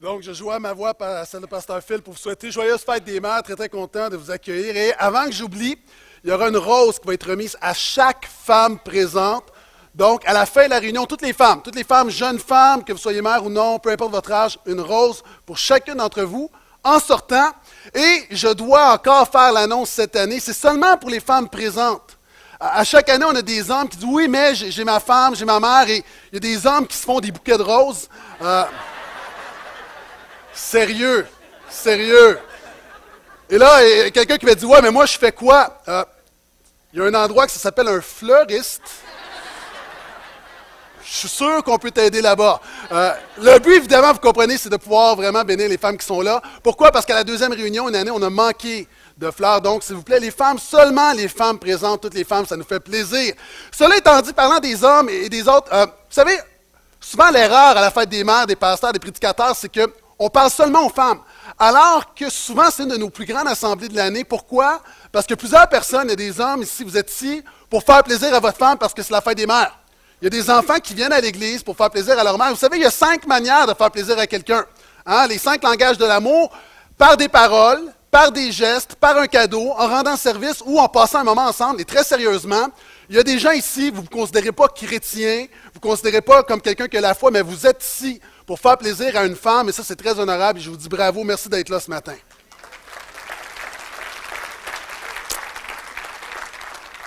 Donc, je joins ma voix à celle de Pasteur Phil pour vous souhaiter joyeuse fête des mères. Très, très content de vous accueillir. Et avant que j'oublie, il y aura une rose qui va être remise à chaque femme présente. Donc, à la fin de la réunion, toutes les femmes, toutes les femmes, jeunes femmes, que vous soyez mère ou non, peu importe votre âge, une rose pour chacune d'entre vous en sortant. Et je dois encore faire l'annonce cette année. C'est seulement pour les femmes présentes. À chaque année, on a des hommes qui disent Oui, mais j'ai ma femme, j'ai ma mère, et il y a des hommes qui se font des bouquets de roses. Euh, Sérieux, sérieux. Et là, il y a quelqu'un qui m'a dit Ouais, mais moi, je fais quoi? Euh, Il y a un endroit qui s'appelle un fleuriste. Je suis sûr qu'on peut t'aider là-bas. Euh, le but, évidemment, vous comprenez, c'est de pouvoir vraiment bénir les femmes qui sont là. Pourquoi? Parce qu'à la deuxième réunion, une année, on a manqué de fleurs. Donc, s'il vous plaît, les femmes, seulement les femmes présentes, toutes les femmes, ça nous fait plaisir. Cela étant dit, parlant des hommes et des autres, euh, vous savez, souvent l'erreur à la fête des mères, des pasteurs, des prédicateurs, c'est que on parle seulement aux femmes. Alors que souvent, c'est une de nos plus grandes assemblées de l'année. Pourquoi? Parce que plusieurs personnes, il y a des hommes ici, vous êtes ici pour faire plaisir à votre femme parce que c'est la fête des mères. Il y a des enfants qui viennent à l'église pour faire plaisir à leur mère. Vous savez, il y a cinq manières de faire plaisir à quelqu'un. Hein? Les cinq langages de l'amour, par des paroles, par des gestes, par un cadeau, en rendant service ou en passant un moment ensemble. Et très sérieusement, il y a des gens ici, vous ne vous considérez pas chrétien, vous ne vous considérez pas comme quelqu'un qui a la foi, mais vous êtes ici pour faire plaisir à une femme, et ça c'est très honorable, et je vous dis bravo, merci d'être là ce matin.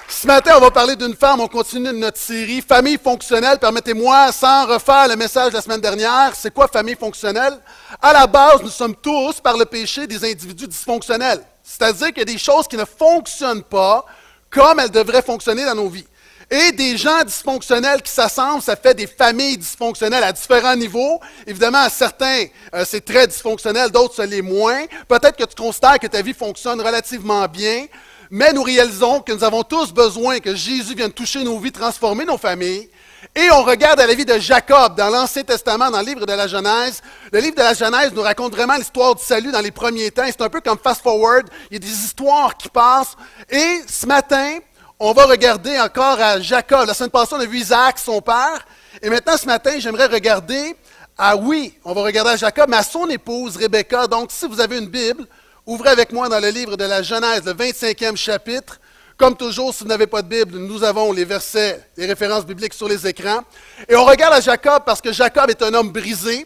Ce matin, on va parler d'une femme, on continue notre série Famille fonctionnelle. Permettez-moi, sans refaire le message de la semaine dernière, c'est quoi famille fonctionnelle? À la base, nous sommes tous, par le péché, des individus dysfonctionnels. C'est-à-dire qu'il y a des choses qui ne fonctionnent pas comme elles devraient fonctionner dans nos vies. Et des gens dysfonctionnels qui s'assemblent, ça fait des familles dysfonctionnelles à différents niveaux. Évidemment, à certains, euh, c'est très dysfonctionnel, d'autres, c'est les moins. Peut-être que tu constates que ta vie fonctionne relativement bien, mais nous réalisons que nous avons tous besoin que Jésus vienne toucher nos vies, transformer nos familles. Et on regarde à la vie de Jacob dans l'Ancien Testament, dans le livre de la Genèse. Le livre de la Genèse nous raconte vraiment l'histoire du salut dans les premiers temps. C'est un peu comme fast forward. Il y a des histoires qui passent. Et ce matin, on va regarder encore à Jacob. La semaine passée, on a vu Isaac, son père. Et maintenant, ce matin, j'aimerais regarder à, oui, on va regarder à Jacob, mais à son épouse, Rebecca. Donc, si vous avez une Bible, ouvrez avec moi dans le livre de la Genèse, le 25e chapitre. Comme toujours, si vous n'avez pas de Bible, nous avons les versets, les références bibliques sur les écrans. Et on regarde à Jacob parce que Jacob est un homme brisé.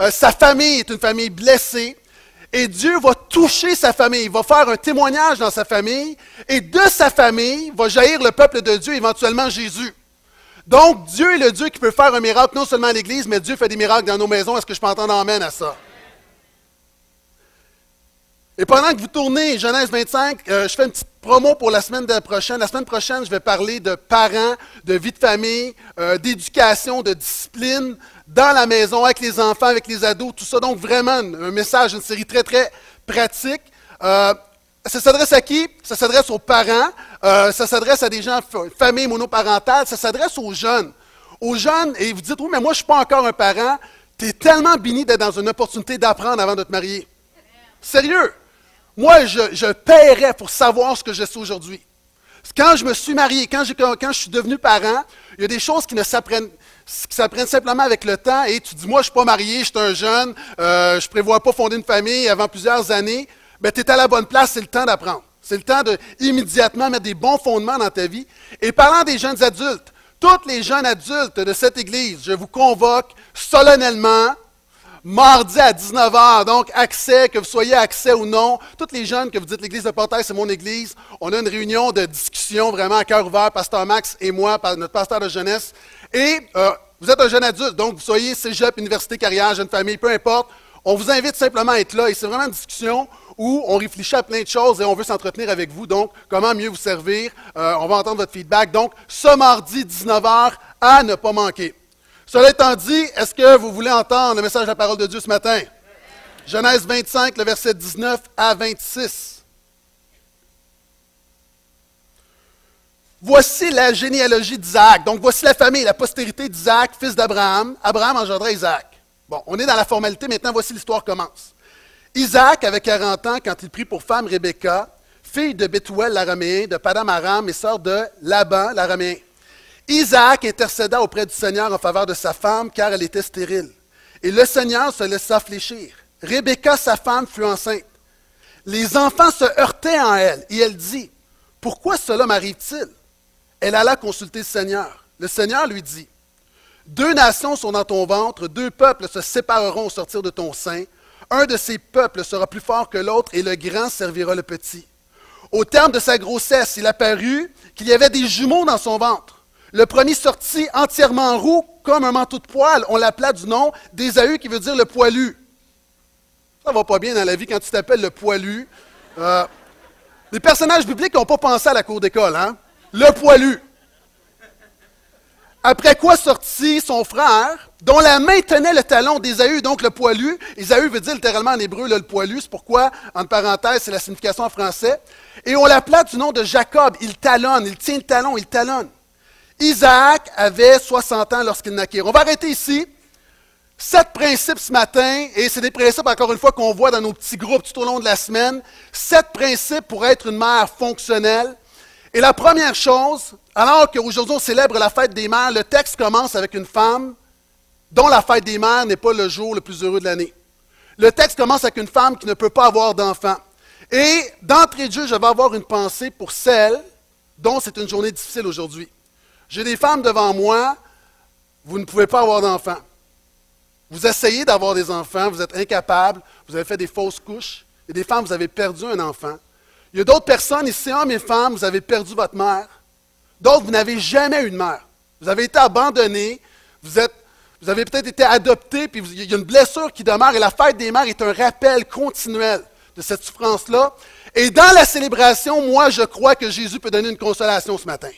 Euh, sa famille est une famille blessée. Et Dieu va toucher sa famille, il va faire un témoignage dans sa famille, et de sa famille va jaillir le peuple de Dieu, éventuellement Jésus. Donc, Dieu est le Dieu qui peut faire un miracle, non seulement à l'Église, mais Dieu fait des miracles dans nos maisons. Est-ce que je peux entendre amène à ça? Et pendant que vous tournez Genèse 25, euh, je fais une petite promo pour la semaine prochaine. La semaine prochaine, je vais parler de parents, de vie de famille, euh, d'éducation, de discipline dans la maison, avec les enfants, avec les ados, tout ça. Donc vraiment un message, une série très, très pratique. Euh, ça s'adresse à qui? Ça s'adresse aux parents, ça s'adresse à des gens, famille monoparentale, ça s'adresse aux jeunes. Aux jeunes, et vous dites, oui, mais moi, je ne suis pas encore un parent. Tu es tellement béni d'être dans une opportunité d'apprendre avant de te marier. Sérieux? Moi, je, paierais pour savoir ce que je sais aujourd'hui. Quand je me suis marié, quand, je suis devenu parent, il y a des choses qui ne s'apprennent simplement avec le temps. Et tu dis, moi, je ne suis pas marié, je suis un jeune, euh, je prévois pas fonder une famille avant plusieurs années. Ben, tu es à la bonne place, c'est le temps d'apprendre. C'est le temps de immédiatement mettre des bons fondements dans ta vie. Et parlant des jeunes adultes, tous les jeunes adultes de cette Église, je vous convoque solennellement mardi à 19h. Donc, accès, que vous soyez accès ou non. Toutes les jeunes que vous dites l'église de Portail, c'est mon église. On a une réunion de discussion vraiment à cœur ouvert, Pasteur Max et moi, notre pasteur de jeunesse. Et euh, vous êtes un jeune adulte, donc vous soyez cégep, université, carrière, jeune famille, peu importe. On vous invite simplement à être là. Et c'est vraiment une discussion où on réfléchit à plein de choses et on veut s'entretenir avec vous. Donc, comment mieux vous servir? Euh, on va entendre votre feedback. Donc, ce mardi, 19h, à ne pas manquer. Cela étant dit, est-ce que vous voulez entendre le message de la parole de Dieu ce matin? Genèse 25, le verset 19 à 26. Voici la généalogie d'Isaac. Donc, voici la famille, la postérité d'Isaac, fils d'Abraham. Abraham engendra Isaac. Bon, on est dans la formalité. Maintenant, voici l'histoire commence. Isaac avait 40 ans quand il prit pour femme Rebecca, fille de Bethuel l'araméen, de Padam Aram et sœur de Laban l'araméen. Isaac intercéda auprès du Seigneur en faveur de sa femme, car elle était stérile. Et le Seigneur se laissa fléchir. Rebecca, sa femme, fut enceinte. Les enfants se heurtaient en elle, et elle dit, Pourquoi cela m'arrive-t-il Elle alla consulter le Seigneur. Le Seigneur lui dit, Deux nations sont dans ton ventre, deux peuples se sépareront au sortir de ton sein. Un de ces peuples sera plus fort que l'autre, et le grand servira le petit. Au terme de sa grossesse, il apparut qu'il y avait des jumeaux dans son ventre. Le premier sortit entièrement roux, comme un manteau de poil. On l'appela du nom d'Ésaü, qui veut dire le poilu. Ça va pas bien dans la vie quand tu t'appelles le poilu. Euh, les personnages bibliques n'ont pas pensé à la cour d'école, hein? Le poilu. Après quoi sortit son frère, dont la main tenait le talon d'Ésaü, donc le poilu. Ésaü veut dire littéralement en hébreu le poilu, c'est pourquoi, entre parenthèses, c'est la signification en français. Et on l'appela du nom de Jacob. Il talonne, il tient le talon, il talonne. Isaac avait 60 ans lorsqu'il naquit. On va arrêter ici. Sept principes ce matin, et c'est des principes, encore une fois, qu'on voit dans nos petits groupes tout au long de la semaine. Sept principes pour être une mère fonctionnelle. Et la première chose, alors qu'aujourd'hui on célèbre la fête des mères, le texte commence avec une femme dont la fête des mères n'est pas le jour le plus heureux de l'année. Le texte commence avec une femme qui ne peut pas avoir d'enfant. Et d'entrée de jeu, je vais avoir une pensée pour celle dont c'est une journée difficile aujourd'hui. J'ai des femmes devant moi, vous ne pouvez pas avoir d'enfants. Vous essayez d'avoir des enfants, vous êtes incapable, vous avez fait des fausses couches. Et des femmes, vous avez perdu un enfant. Il y a d'autres personnes ici, hommes et femmes, vous avez perdu votre mère. D'autres, vous n'avez jamais eu de mère. Vous avez été abandonné, vous avez peut-être été adopté, puis il y a une blessure qui demeure, et la fête des mères est un rappel continuel de cette souffrance-là. Et dans la célébration, moi, je crois que Jésus peut donner une consolation ce matin.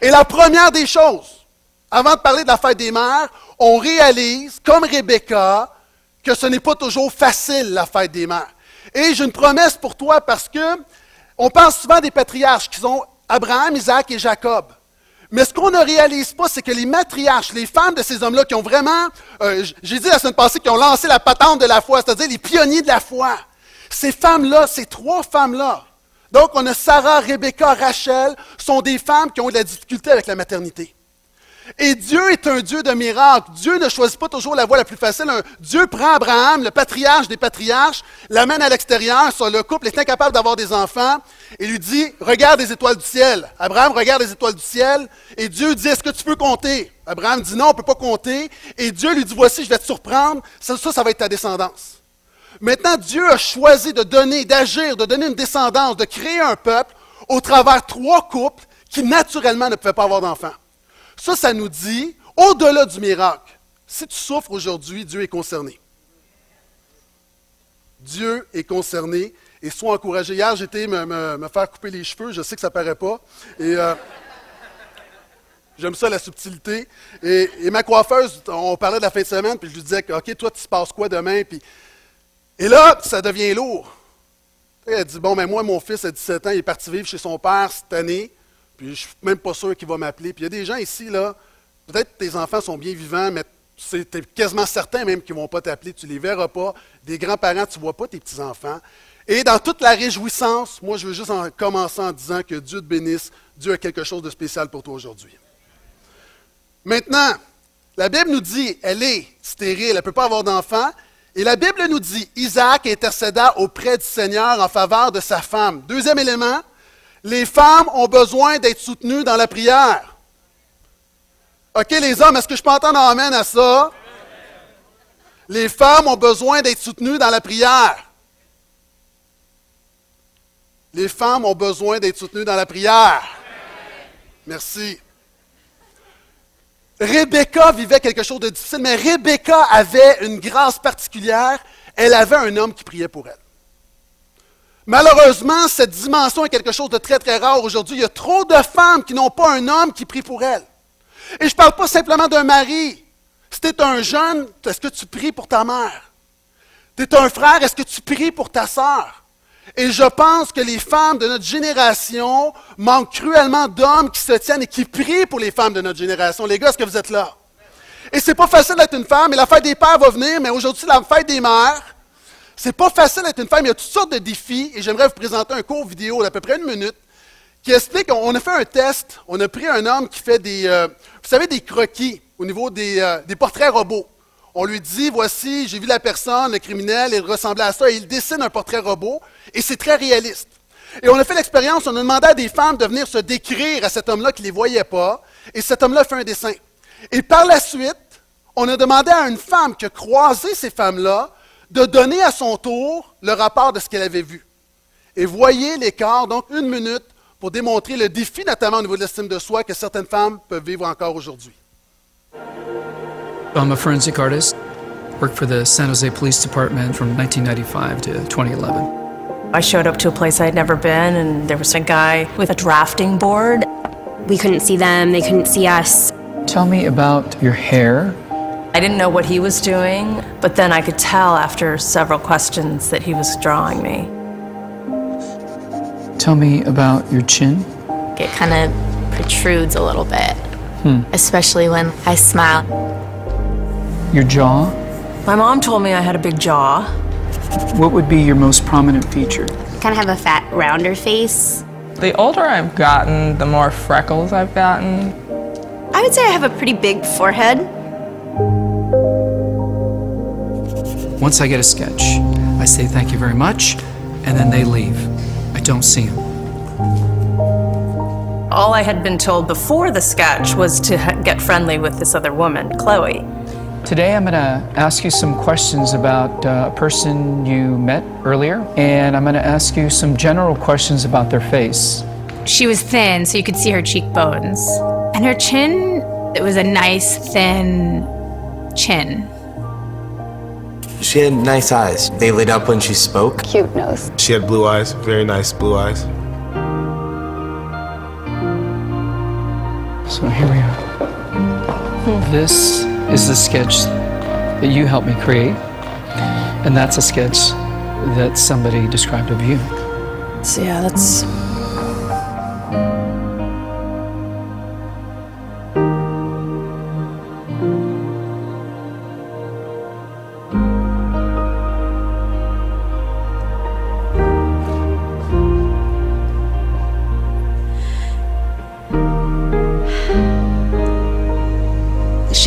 Et la première des choses, avant de parler de la fête des mères, on réalise, comme Rebecca, que ce n'est pas toujours facile la fête des mères. Et j'ai une promesse pour toi parce que on parle souvent des patriarches qui sont Abraham, Isaac et Jacob. Mais ce qu'on ne réalise pas, c'est que les matriarches, les femmes de ces hommes-là qui ont vraiment, euh, j'ai dit la semaine passée, qui ont lancé la patente de la foi, c'est-à-dire les pionniers de la foi, ces femmes-là, ces trois femmes-là, donc, on a Sarah, Rebecca, Rachel, sont des femmes qui ont de la difficulté avec la maternité. Et Dieu est un Dieu de miracles. Dieu ne choisit pas toujours la voie la plus facile. Dieu prend Abraham, le patriarche des patriarches, l'amène à l'extérieur, le couple est incapable d'avoir des enfants, et lui dit, regarde les étoiles du ciel. Abraham regarde les étoiles du ciel, et Dieu dit, est-ce que tu peux compter? Abraham dit, non, on ne peut pas compter. Et Dieu lui dit, voici, je vais te surprendre, ça, ça va être ta descendance. Maintenant, Dieu a choisi de donner, d'agir, de donner une descendance, de créer un peuple au travers trois couples qui naturellement ne pouvaient pas avoir d'enfants. Ça, ça nous dit, au-delà du miracle, si tu souffres aujourd'hui, Dieu est concerné. Dieu est concerné et sois encouragé. Hier, j'étais me, me, faire couper les cheveux, je sais que ça ne paraît pas. Euh, j'aime ça, la subtilité. Et, ma coiffeuse, on parlait de la fin de semaine, puis je lui disais, OK, toi, tu te passes quoi demain? Puis et là, ça devient lourd. Elle dit Bon, mais moi, mon fils a 17 ans, il est parti vivre chez son père cette année, puis je ne suis même pas sûr qu'il va m'appeler. Puis il y a des gens ici, là, peut-être tes enfants sont bien vivants, mais tu es quasiment certain même qu'ils ne vont pas t'appeler, tu ne les verras pas. Des grands-parents, tu ne vois pas tes petits-enfants. Et dans toute la réjouissance, moi, je veux juste en commencer en disant que Dieu te bénisse, Dieu a quelque chose de spécial pour toi aujourd'hui. Maintenant, la Bible nous dit, elle est stérile, elle ne peut pas avoir d'enfants, et la Bible nous dit, Isaac intercéda auprès du Seigneur en faveur de sa femme. Deuxième élément, les femmes ont besoin d'être soutenues dans la prière. OK, les hommes, est-ce que je peux entendre amène à ça? Les femmes ont besoin d'être soutenues dans la prière. Les femmes ont besoin d'être soutenues dans la prière. Merci. Rebecca vivait quelque chose de difficile, mais Rebecca avait une grâce particulière. Elle avait un homme qui priait pour elle. Malheureusement, cette dimension est quelque chose de très, très rare aujourd'hui. Il y a trop de femmes qui n'ont pas un homme qui prie pour elles. Et je ne parle pas simplement d'un mari. Si tu es un jeune, est-ce que tu pries pour ta mère? Tu es un frère, est-ce que tu pries pour ta sœur? Et je pense que les femmes de notre génération manquent cruellement d'hommes qui se tiennent et qui prient pour les femmes de notre génération. Les gars, est-ce que vous êtes là? Et c'est pas facile d'être une femme, et la fête des pères va venir, mais aujourd'hui, la fête des mères. C'est pas facile d'être une femme, il y a toutes sortes de défis, et j'aimerais vous présenter un court vidéo d'à peu près une minute qui explique, on a fait un test, on a pris un homme qui fait des, euh, vous savez, des croquis au niveau des, euh, des portraits robots. On lui dit, voici, j'ai vu la personne, le criminel, il ressemblait à ça, et il dessine un portrait robot, et c'est très réaliste. Et on a fait l'expérience, on a demandé à des femmes de venir se décrire à cet homme-là qui ne les voyait pas, et cet homme-là fait un dessin. Et par la suite, on a demandé à une femme qui a croisé ces femmes-là de donner à son tour le rapport de ce qu'elle avait vu. Et voyez l'écart, donc une minute, pour démontrer le défi, notamment au niveau de l'estime de soi, que certaines femmes peuvent vivre encore aujourd'hui. I'm a forensic artist. Worked for the San Jose Police Department from 1995 to 2011. I showed up to a place I'd never been, and there was a guy with a drafting board. We couldn't see them, they couldn't see us. Tell me about your hair. I didn't know what he was doing, but then I could tell after several questions that he was drawing me. Tell me about your chin. It kind of protrudes a little bit, hmm. especially when I smile. Your jaw. My mom told me I had a big jaw. What would be your most prominent feature? Kind of have a fat, rounder face. The older I've gotten, the more freckles I've gotten. I would say I have a pretty big forehead. Once I get a sketch, I say thank you very much, and then they leave. I don't see them. All I had been told before the sketch was to get friendly with this other woman, Chloe. Today I'm going to ask you some questions about uh, a person you met earlier, and I'm going to ask you some general questions about their face. She was thin, so you could see her cheekbones. And her chin, it was a nice, thin chin. She had nice eyes. They lit up when she spoke. Cute nose. She had blue eyes, very nice blue eyes. So here we are. This is the sketch that you helped me create, and that's a sketch that somebody described of you. So, yeah, that's.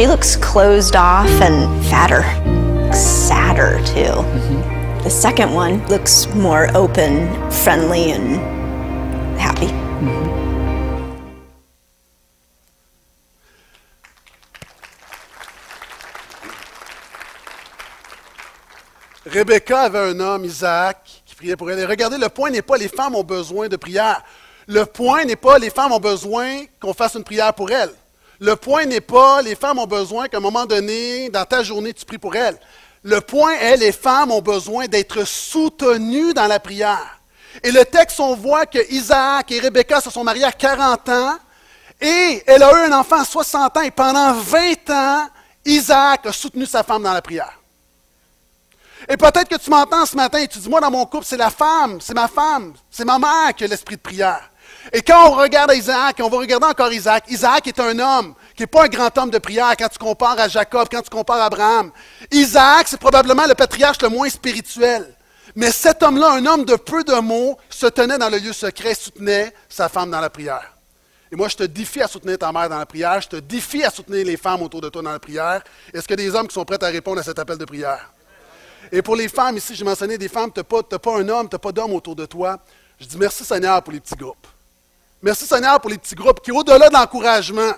She looks closed off and fatter, sadder too. The second one looks more open, friendly, and happy. Rebecca avait un homme, Isaac, qui priait pour elle. Et regardez, le point n'est pas les femmes ont besoin de prière. Le point n'est pas les femmes ont besoin qu'on fasse une prière pour elles. Le point n'est pas les femmes ont besoin qu'à un moment donné, dans ta journée, tu pries pour elles. Le point est les femmes ont besoin d'être soutenues dans la prière. Et le texte, on voit que Isaac et Rebecca se sont mariés à 40 ans et elle a eu un enfant à 60 ans et pendant 20 ans, Isaac a soutenu sa femme dans la prière. Et peut-être que tu m'entends ce matin et tu dis, moi dans mon couple, c'est la femme, c'est ma femme, c'est ma mère qui a l'esprit de prière. Et quand on regarde à Isaac, on va regarder encore Isaac, Isaac est un homme qui n'est pas un grand homme de prière quand tu compares à Jacob, quand tu compares à Abraham. Isaac, c'est probablement le patriarche le moins spirituel. Mais cet homme-là, un homme de peu de mots, se tenait dans le lieu secret, soutenait sa femme dans la prière. Et moi, je te défie à soutenir ta mère dans la prière, je te défie à soutenir les femmes autour de toi dans la prière. Est-ce qu'il y a des hommes qui sont prêts à répondre à cet appel de prière? Et pour les femmes, ici, j'ai mentionné des femmes, tu n'as pas, pas un homme, tu n'as pas d'homme autour de toi. Je dis merci Seigneur pour les petits groupes. Merci Seigneur pour les petits groupes qui, au-delà de l'encouragement,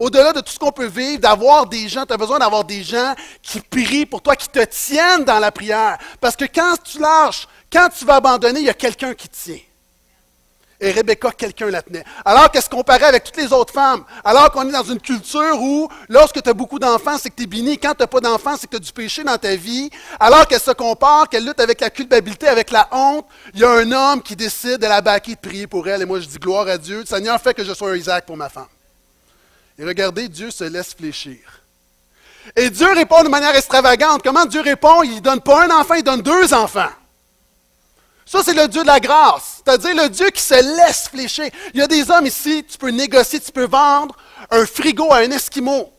au-delà de tout ce qu'on peut vivre, d'avoir des gens, tu as besoin d'avoir des gens qui prient pour toi, qui te tiennent dans la prière. Parce que quand tu lâches, quand tu vas abandonner, il y a quelqu'un qui tient. Et Rebecca, quelqu'un la tenait. Alors qu'elle se comparait avec toutes les autres femmes. Alors qu'on est dans une culture où, lorsque tu as beaucoup d'enfants, c'est que tu es béni. Quand tu n'as pas d'enfants, c'est que tu as du péché dans ta vie. Alors qu'elle se compare, qu'elle lutte avec la culpabilité, avec la honte, il y a un homme qui décide de la baquer, de prier pour elle. Et moi, je dis gloire à Dieu. Le Seigneur fait que je sois un Isaac pour ma femme. Et regardez, Dieu se laisse fléchir. Et Dieu répond de manière extravagante. Comment Dieu répond? Il ne donne pas un enfant, il donne deux enfants. Ça, c'est le Dieu de la grâce. C'est-à-dire le Dieu qui se laisse fléchir. Il y a des hommes ici, tu peux négocier, tu peux vendre un frigo à un Esquimau.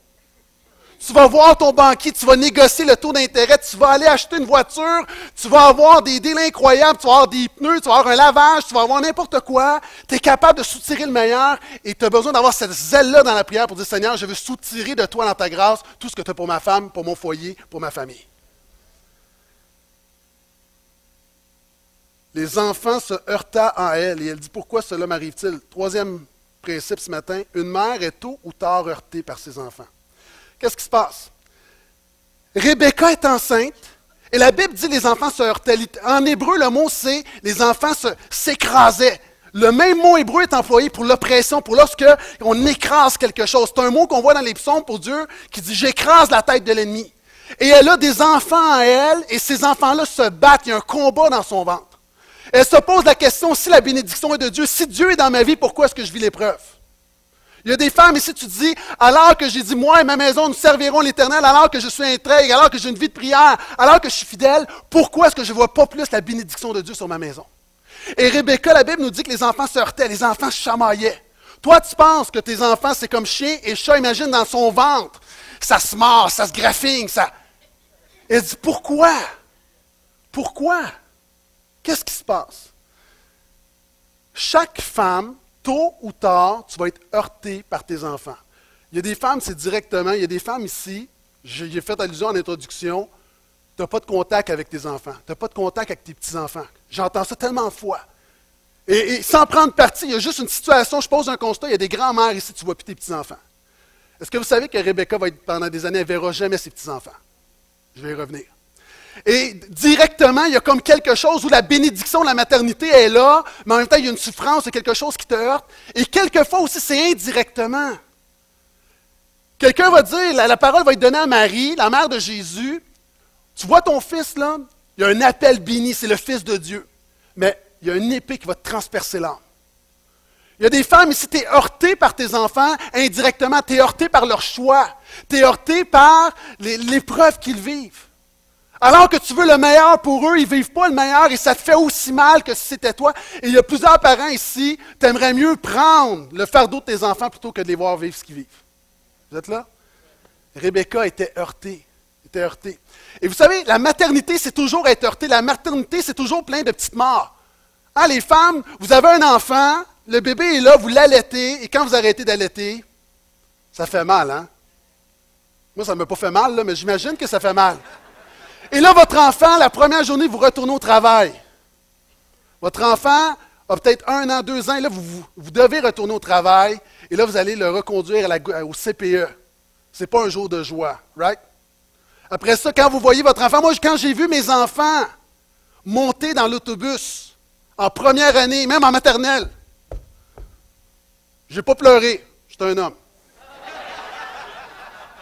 tu vas voir ton banquier, tu vas négocier le taux d'intérêt, tu vas aller acheter une voiture, tu vas avoir des délais incroyables, tu vas avoir des pneus, tu vas avoir un lavage, tu vas avoir n'importe quoi. Tu es capable de soutirer le meilleur et tu as besoin d'avoir cette zèle-là dans la prière pour dire Seigneur, je veux soutirer de toi dans ta grâce tout ce que tu as pour ma femme, pour mon foyer, pour ma famille. Les enfants se heurta en elle et elle dit Pourquoi cela m'arrive-t-il? Troisième principe ce matin une mère est tôt ou tard heurtée par ses enfants. Qu'est-ce qui se passe? Rebecca est enceinte et la Bible dit les enfants se heurtaient. En hébreu, le mot c'est les enfants s'écrasaient. Le même mot hébreu est employé pour l'oppression, pour lorsque on écrase quelque chose. C'est un mot qu'on voit dans les psaumes pour Dieu qui dit j'écrase la tête de l'ennemi. Et elle a des enfants à elle et ces enfants-là se battent. Il y a un combat dans son ventre. Elle se pose la question, si la bénédiction est de Dieu, si Dieu est dans ma vie, pourquoi est-ce que je vis l'épreuve? Il y a des femmes ici, tu dis, alors que j'ai dit, moi et ma maison, nous servirons l'Éternel, alors que je suis intègre, alors que j'ai une vie de prière, alors que je suis fidèle, pourquoi est-ce que je ne vois pas plus la bénédiction de Dieu sur ma maison? Et Rebecca, la Bible nous dit que les enfants se heurtaient, les enfants chamaillaient. Toi, tu penses que tes enfants, c'est comme chien et chat, imagine dans son ventre. Ça se mord, ça se graffigne, ça. Elle dit, pourquoi? Pourquoi? Qu'est-ce qui se passe? Chaque femme, tôt ou tard, tu vas être heurté par tes enfants. Il y a des femmes, c'est directement, il y a des femmes ici, j'ai fait allusion en introduction, tu n'as pas de contact avec tes enfants, tu n'as pas de contact avec tes petits-enfants. J'entends ça tellement de fois. Et, sans prendre parti, il y a juste une situation, je pose un constat, il y a des grands-mères ici, tu vois plus tes petits-enfants. Est-ce que vous savez que Rebecca va être pendant des années, elle ne verra jamais ses petits-enfants? Je vais y revenir. Et directement, il y a comme quelque chose où la bénédiction de la maternité est là, mais en même temps, il y a une souffrance, c'est quelque chose qui te heurte. Et quelquefois aussi, c'est indirectement. Quelqu'un va dire, la, parole va être donnée à Marie, la mère de Jésus. Tu vois ton fils là, il y a un appel béni, c'est le Fils de Dieu. Mais il y a une épée qui va te transpercer l'âme. Il y a des femmes ici, tu es heurté par tes enfants, indirectement, tu es heurté par leur choix, tu es heurté par l'épreuve qu'ils vivent. Alors que tu veux le meilleur pour eux, ils ne vivent pas le meilleur et ça te fait aussi mal que si c'était toi. Et il y a plusieurs parents ici, tu aimerais mieux prendre le fardeau de tes enfants plutôt que de les voir vivre ce qu'ils vivent. Vous êtes là? Rebecca était heurtée. Était heurtée. Et vous savez, la maternité, c'est toujours être heurté. La maternité, c'est toujours plein de petites morts. Ah, les femmes, vous avez un enfant, le bébé est là, vous l'allaitez, et quand vous arrêtez d'allaiter, ça fait mal, hein? Moi, ça ne m'a pas fait mal, mais j'imagine que ça fait mal. Et là, votre enfant, la première journée, vous retournez au travail. Votre enfant a peut-être un an, deux ans, et là, vous, vous, devez retourner au travail, et là, vous allez le reconduire au CPE. Ce n'est pas un jour de joie, right? Après ça, quand vous voyez votre enfant, moi, quand j'ai vu mes enfants monter dans l'autobus en première année, même en maternelle, je n'ai pas pleuré. J'étais un homme.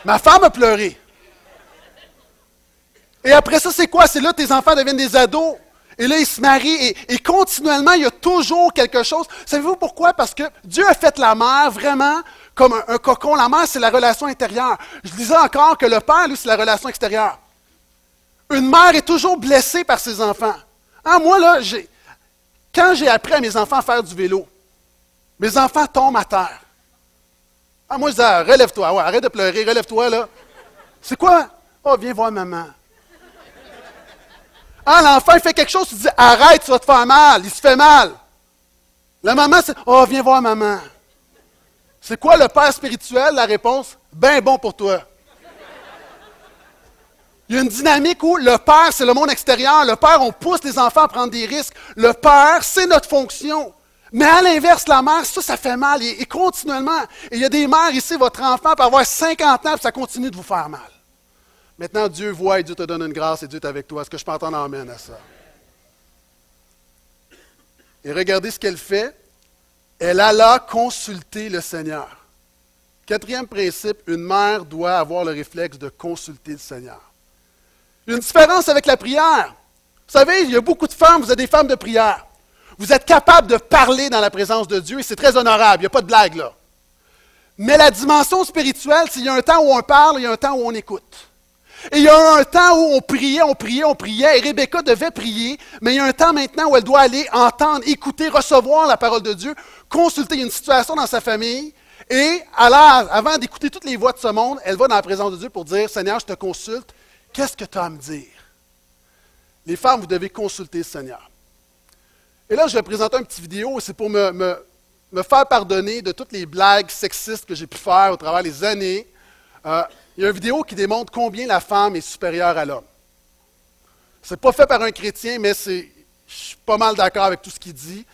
Ma femme a pleuré. Et après ça, c'est quoi? C'est là que tes enfants deviennent des ados. Et là, ils se marient et, continuellement, il y a toujours quelque chose. Savez-vous pourquoi? Parce que Dieu a fait la mère vraiment comme un, cocon. La mère, c'est la relation intérieure. Je disais encore que le père, lui, c'est la relation extérieure. Une mère est toujours blessée par ses enfants. Ah, moi, là, quand j'ai appris à mes enfants à faire du vélo, mes enfants tombent à terre. Ah, moi, je dis, ah, relève-toi, arrête de pleurer, relève-toi, là. C'est quoi? Oh, viens voir maman. Ah, l'enfant, il fait quelque chose, tu dis arrête, tu vas te faire mal, il se fait mal. La maman, c'est Oh, viens voir maman. C'est quoi le père spirituel? La réponse Ben bon pour toi. Il y a une dynamique où le père, c'est le monde extérieur. Le père, on pousse les enfants à prendre des risques. Le père, c'est notre fonction. Mais à l'inverse, la mère, ça, ça fait mal. Et, continuellement. Et il y a des mères ici, votre enfant peut avoir 50 ans, et ça continue de vous faire mal. Maintenant, Dieu voit et Dieu te donne une grâce et Dieu est avec toi. Est-ce que je peux entendre amène à ça? Et regardez ce qu'elle fait. Elle alla consulter le Seigneur. Quatrième principe, une mère doit avoir le réflexe de consulter le Seigneur. Une différence avec la prière. Vous savez, il y a beaucoup de femmes, vous êtes des femmes de prière. Vous êtes capables de parler dans la présence de Dieu et c'est très honorable, il n'y a pas de blague là. Mais la dimension spirituelle, qu'il y a un temps où on parle, il y a un temps où on écoute. Et il y a un temps où on priait, on priait, on priait, et Rebecca devait prier, mais il y a un temps maintenant où elle doit aller entendre, écouter, recevoir la parole de Dieu, consulter une situation dans sa famille, Et avant d'écouter toutes les voix de ce monde, elle va dans la présence de Dieu pour dire, Seigneur, je te consulte, qu'est-ce que tu as à me dire? Les femmes, vous devez consulter le Seigneur. Et là, je vais présenter une petite vidéo, c'est pour me, faire pardonner de toutes les blagues sexistes que j'ai pu faire au travers des années. Euh, il y a une vidéo qui démontre combien la femme est supérieure à l'homme. Ce n'est pas fait par un chrétien, mais c'est, je suis pas mal d'accord avec tout ce qu'il dit.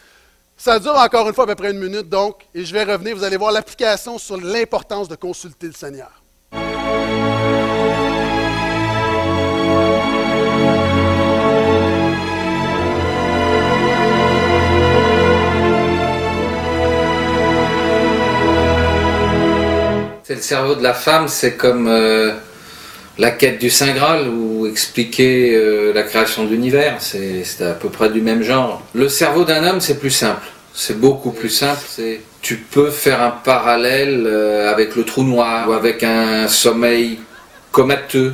Ça dure encore une fois à peu près une minute, donc, et je vais revenir. Vous allez voir l'application sur l'importance de consulter le Seigneur. C'est le cerveau de la femme, c'est comme euh, la quête du Saint Graal ou expliquer euh, la création de l'univers. C'est à peu près du même genre. Le cerveau d'un homme, c'est plus simple. C'est beaucoup plus simple. Tu peux faire un parallèle euh, avec le trou noir ou avec un sommeil comateux.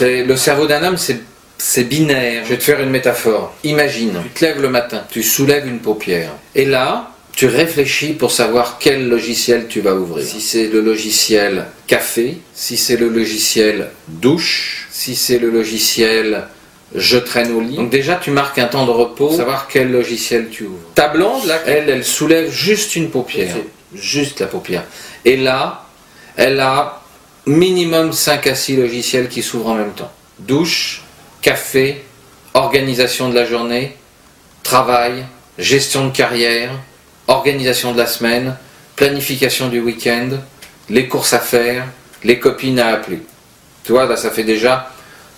Le cerveau d'un homme, c'est binaire. Je vais te faire une métaphore. Imagine, tu te lèves le matin, tu soulèves une paupière. Et là, tu réfléchis pour savoir quel logiciel tu vas ouvrir. Si c'est le logiciel café, si c'est le logiciel douche, si c'est le logiciel je traîne au lit. Donc déjà tu marques un temps de repos pour savoir quel logiciel tu ouvres. Ta blonde, là, elle, elle soulève juste une paupière. Juste la paupière. Et là, elle a minimum 5 à 6 logiciels qui s'ouvrent en même temps. Douche, café, organisation de la journée, travail, gestion de carrière, organisation de la semaine, planification du week-end, les courses à faire, les copines à appeler. Tu vois, là, ça fait déjà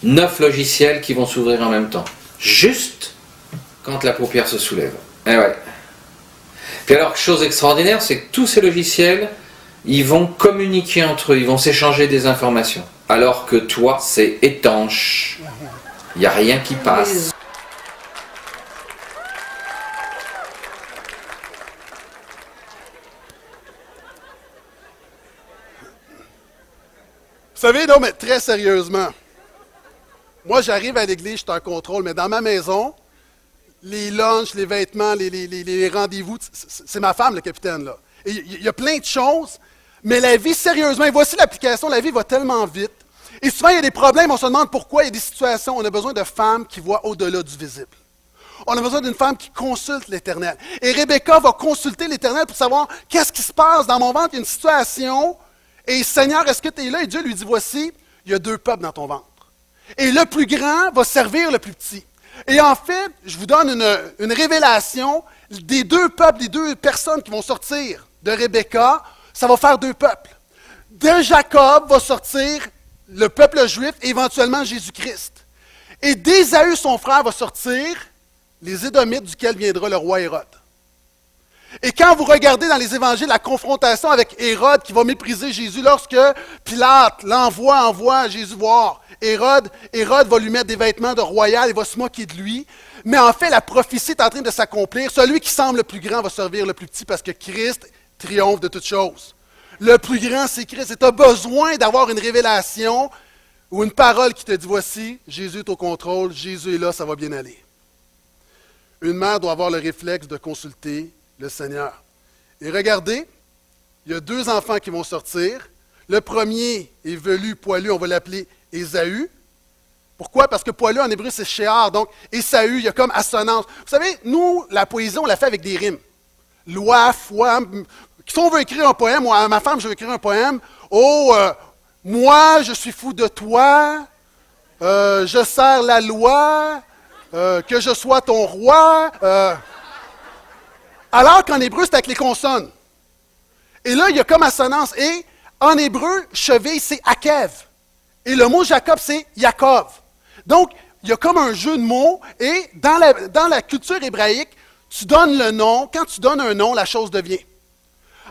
9 logiciels qui vont s'ouvrir en même temps. Juste quand la paupière se soulève. Eh ouais. Puis alors, chose extraordinaire, c'est que tous ces logiciels, ils vont communiquer entre eux, ils vont s'échanger des informations. Alors que toi, c'est étanche. Il n'y a rien qui passe. Savez, non, mais très sérieusement, moi, j'arrive à l'église, je suis en contrôle, mais dans ma maison, les lunchs, les vêtements, les, rendez-vous, c'est ma femme, le capitaine, là. il y a plein de choses, mais la vie, sérieusement, et voici l'application, la vie va tellement vite. Et souvent, il y a des problèmes, on se demande pourquoi, il y a des situations, on a besoin de femmes qui voient au-delà du visible. On a besoin d'une femme qui consulte l'Éternel. Et Rebecca va consulter l'Éternel pour savoir qu'est-ce qui se passe dans mon ventre. Il y a une situation. Et Seigneur, est-ce que tu es là? Et Dieu lui dit, voici, il y a deux peuples dans ton ventre. Et le plus grand va servir le plus petit. Et en fait, je vous donne une, révélation des deux peuples, des deux personnes qui vont sortir de Rebecca, ça va faire deux peuples. De Jacob va sortir le peuple juif et éventuellement Jésus-Christ. Et d'Ésaü, son frère, va sortir les Édomites duquel viendra le roi Hérode. Et quand vous regardez dans les évangiles la confrontation avec Hérode qui va mépriser Jésus lorsque Pilate l'envoie, envoie Jésus voir Hérode, Hérode va lui mettre des vêtements de royal, il va se moquer de lui. Mais en fait, la prophétie est en train de s'accomplir. Celui qui semble le plus grand va servir le plus petit parce que Christ triomphe de toutes choses. Le plus grand, c'est Christ. Et tu as besoin d'avoir une révélation ou une parole qui te dit, voici, Jésus est au contrôle, Jésus est là, ça va bien aller. Une mère doit avoir le réflexe de consulter le Seigneur. Et regardez, il y a deux enfants qui vont sortir. Le premier est velu, poilu, on va l'appeler Ésaü. Pourquoi? Parce que poilu en hébreu, c'est Shéar. Donc, Ésaü, il y a comme assonance. Vous savez, nous, la poésie, on la fait avec des rimes. Loi, foi. Si on veut écrire un poème, moi, à ma femme, je veux écrire un poème. Oh, euh, moi, je suis fou de toi. Euh, je sers la loi. Euh, que je sois ton roi. Alors qu'en hébreu, c'est avec les consonnes. Et là, il y a comme assonance. Et en hébreu, cheville, c'est akev. Et le mot Jacob, c'est Yaakov. Donc, il y a comme un jeu de mots, et dans la, culture hébraïque, tu donnes le nom, quand tu donnes un nom, la chose devient.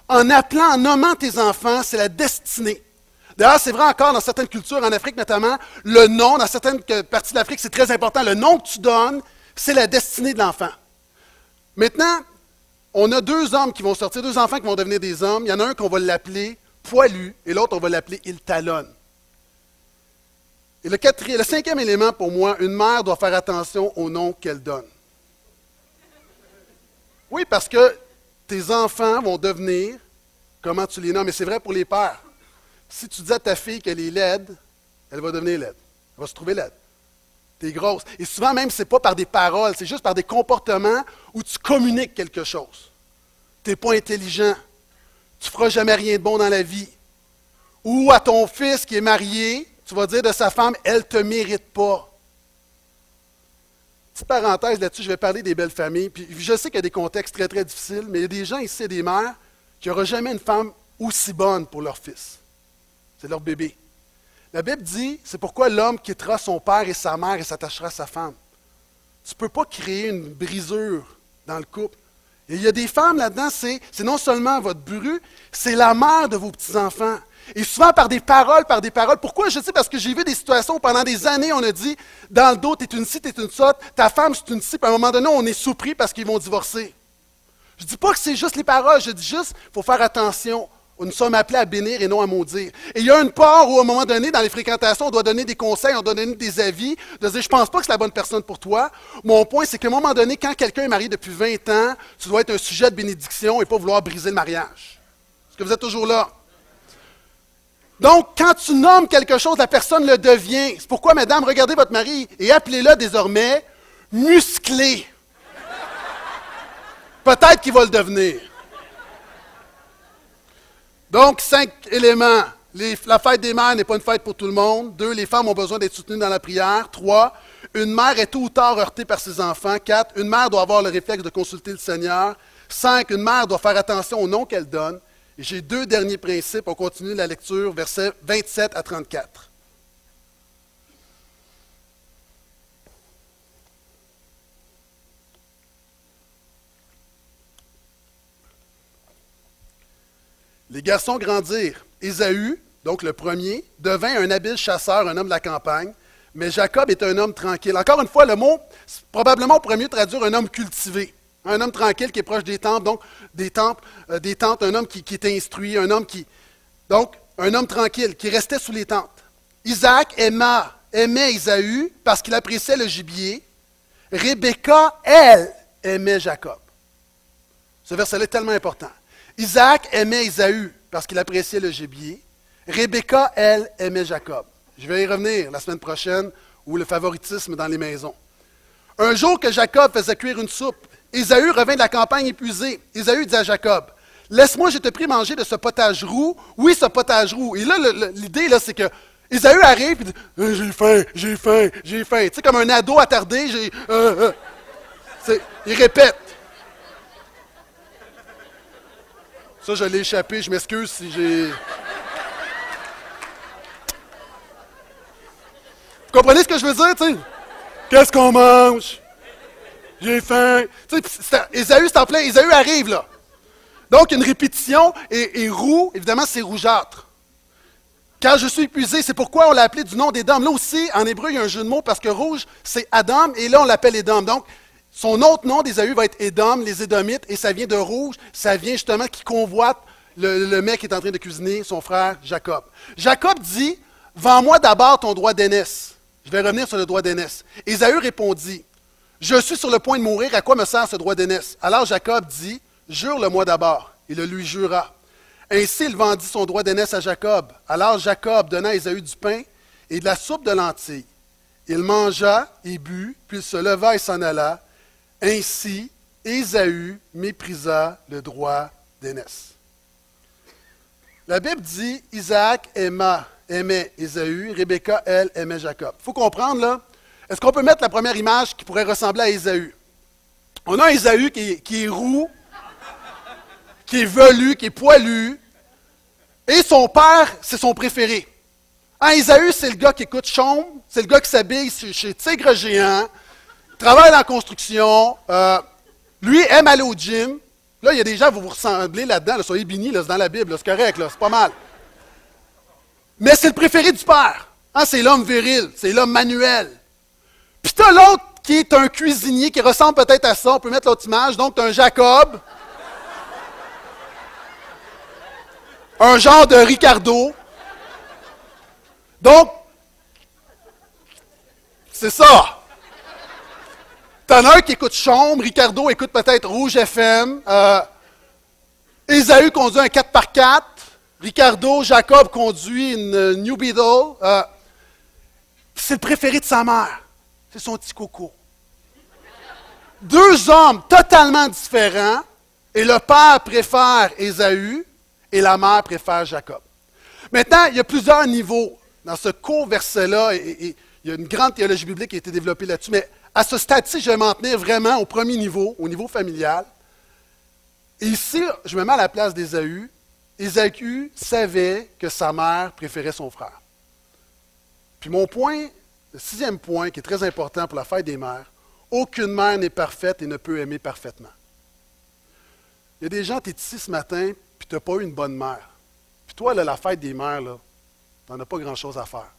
En appelant, en nommant tes enfants, c'est la destinée. D'ailleurs, c'est vrai encore dans certaines cultures, en Afrique notamment, le nom, dans certaines parties de l'Afrique, c'est très important. Le nom que tu donnes, c'est la destinée de l'enfant. Maintenant, on a deux hommes qui vont sortir, deux enfants qui vont devenir des hommes. Il y en a un qu'on va l'appeler poilu et l'autre, on va l'appeler il talonne. Et le, le cinquième élément pour moi, une mère doit faire attention au nom qu'elle donne. Oui, parce que tes enfants vont devenir, comment tu les nommes? Et c'est vrai pour les pères. Si tu dis à ta fille qu'elle est laide, elle va devenir laide. Elle va se trouver laide. T'es grosse. Et souvent même, ce n'est pas par des paroles, c'est juste par des comportements où tu communiques quelque chose. Tu n'es pas intelligent. Tu feras jamais rien de bon dans la vie. Ou à ton fils qui est marié, tu vas dire de sa femme, elle te mérite pas. Petite parenthèse là-dessus, je vais parler des belles familles. Puis je sais qu'il y a des contextes très, très difficiles, mais il y a des gens ici, des mères, qui n'auront jamais une femme aussi bonne pour leur fils. C'est leur bébé. La Bible dit, c'est pourquoi l'homme quittera son père et sa mère et s'attachera à sa femme. Tu ne peux pas créer une brisure dans le couple. Il y a des femmes là-dedans, c'est, non seulement votre bru, c'est la mère de vos petits-enfants. Et souvent par des paroles, par des paroles. Pourquoi? Je sais? Parce que j'ai vu des situations où pendant des années, on a dit, dans le dos, t'es une ci, t'es une sotte, ta femme, c'est une ci, puis à un moment donné, on est surpris parce qu'ils vont divorcer. Je ne dis pas que c'est juste les paroles, je dis juste qu'il faut faire attention. Nous sommes appelés à bénir et non à maudire. Et il y a une part où, à un moment donné, dans les fréquentations, on doit donner des conseils, on doit donner des avis, de dire, je pense pas que c'est la bonne personne pour toi. Mon point, c'est qu'à un moment donné, quand quelqu'un est marié depuis 20 ans, tu dois être un sujet de bénédiction et pas vouloir briser le mariage. Est-ce que vous êtes toujours là? Donc, quand tu nommes quelque chose, la personne le devient. C'est pourquoi, mesdames, regardez votre mari et appelez-le désormais musclé. Peut-être qu'il va le devenir. Donc, cinq éléments. la fête des mères n'est pas une fête pour tout le monde. Deux, les femmes ont besoin d'être soutenues dans la prière. Trois, une mère est tôt ou tard heurtée par ses enfants. Quatre, une mère doit avoir le réflexe de consulter le Seigneur. Cinq, une mère doit faire attention au nom qu'elle donne. J'ai deux derniers principes. On continue la lecture, versets 27 à 34. Les garçons grandirent. Ésaü, donc le premier, devint un habile chasseur, un homme de la campagne, mais Jacob est un homme tranquille. Encore une fois, le mot, probablement on pourrait mieux traduire un homme cultivé. Un homme tranquille qui est proche des temples, donc des temples, euh, des tentes, un homme qui, qui, est instruit, un homme qui. Donc, un homme tranquille, qui restait sous les tentes. Isaac aima, aimait Ésaü parce qu'il appréciait le gibier. Rebecca, elle, aimait Jacob. Ce verset est tellement important. Isaac aimait Isaü parce qu'il appréciait le gibier. Rebecca, elle, aimait Jacob. Je vais y revenir la semaine prochaine, ou le favoritisme dans les maisons. Un jour que Jacob faisait cuire une soupe, Isaü revint de la campagne épuisé. Isaü dit à Jacob, Laisse-moi, je te prie, manger de ce potage roux. Oui, ce potage roux. Et là, l'idée, c'est que Isaü arrive et dit euh, J'ai faim, j'ai faim, j'ai faim. Tu sais, comme un ado attardé, j'ai. Euh, euh. Il répète. Ça, je l'ai échappé. Je m'excuse si j'ai. Vous comprenez ce que je veux dire, tu? Qu'est-ce qu'on mange? J'ai faim. Tu sais, Ésaü, c'est en plein. Ésaü arrive, là. Donc, une répétition. Et, et roux, évidemment, c'est rougeâtre. Quand je suis épuisé, c'est pourquoi on l'a appelé du nom des dames. Là aussi, en hébreu, il y a un jeu de mots parce que rouge, c'est Adam, et là, on l'appelle Édom. Donc, son autre nom d'Ésaü va être Édom, les Édomites, et ça vient de rouge, ça vient justement qui convoite le, mec qui est en train de cuisiner son frère Jacob. Jacob dit Vends-moi d'abord ton droit d'aînesse. Je vais revenir sur le droit d'aînesse. Ésaü répondit Je suis sur le point de mourir, à quoi me sert ce droit d'aînesse? Alors Jacob dit Jure-le-moi d'abord. Il le lui jura. Ainsi il vendit son droit d'aînesse à Jacob. Alors Jacob donna à Ésaü du pain et de la soupe de lentilles. Il mangea et but, puis il se leva et s'en alla. Ainsi, Ésaü méprisa le droit d'aînesse. La Bible dit Isaac aima, aimait Ésaü, Rebecca, elle, aimait Jacob. Il faut comprendre, là. Est-ce qu'on peut mettre la première image qui pourrait ressembler à Ésaü? On a Ésaü qui, est roux, qui est velu, qui est poilu, et son père, c'est son préféré. Hein, Ésaü, c'est le gars qui écoute chambre, c'est le gars qui s'habille chez Tigre Géant, travaille dans la construction, euh, lui aime aller au gym. Là, il y a des gens, vous vous ressemblez là-dedans, soyez bénis, c'est dans la Bible, c'est correct, c'est pas mal. Mais c'est le préféré du père. Hein, c'est l'homme viril, c'est l'homme manuel. Puis tu as l'autre qui est un cuisinier qui ressemble peut-être à ça, on peut mettre l'autre image, donc un Jacob, un genre de Ricardo. Donc, c'est ça. T'en qui écoute Chambre, Ricardo écoute peut-être Rouge FM. Euh, Ésaü conduit un 4x4. Ricardo, Jacob conduit une euh, New Beetle. Euh, c'est le préféré de sa mère. C'est son petit coco. Deux hommes totalement différents, et le père préfère Ésaü et la mère préfère Jacob. Maintenant, il y a plusieurs niveaux dans ce court verset-là, et, il y a une grande théologie biblique qui a été développée là-dessus, mais à ce stade-ci, je vais m'en tenir vraiment au premier niveau, au niveau familial. Et ici, je me mets à la place d'Ésaü. Ésaü savait que sa mère préférait son frère. Puis mon point, le sixième point qui est très important pour la fête des mères, aucune mère n'est parfaite et ne peut aimer parfaitement. Il y a des gens, tu es ici ce matin, puis tu n'as pas eu une bonne mère. Puis toi, la fête des mères, tu n'en as pas grand-chose à faire.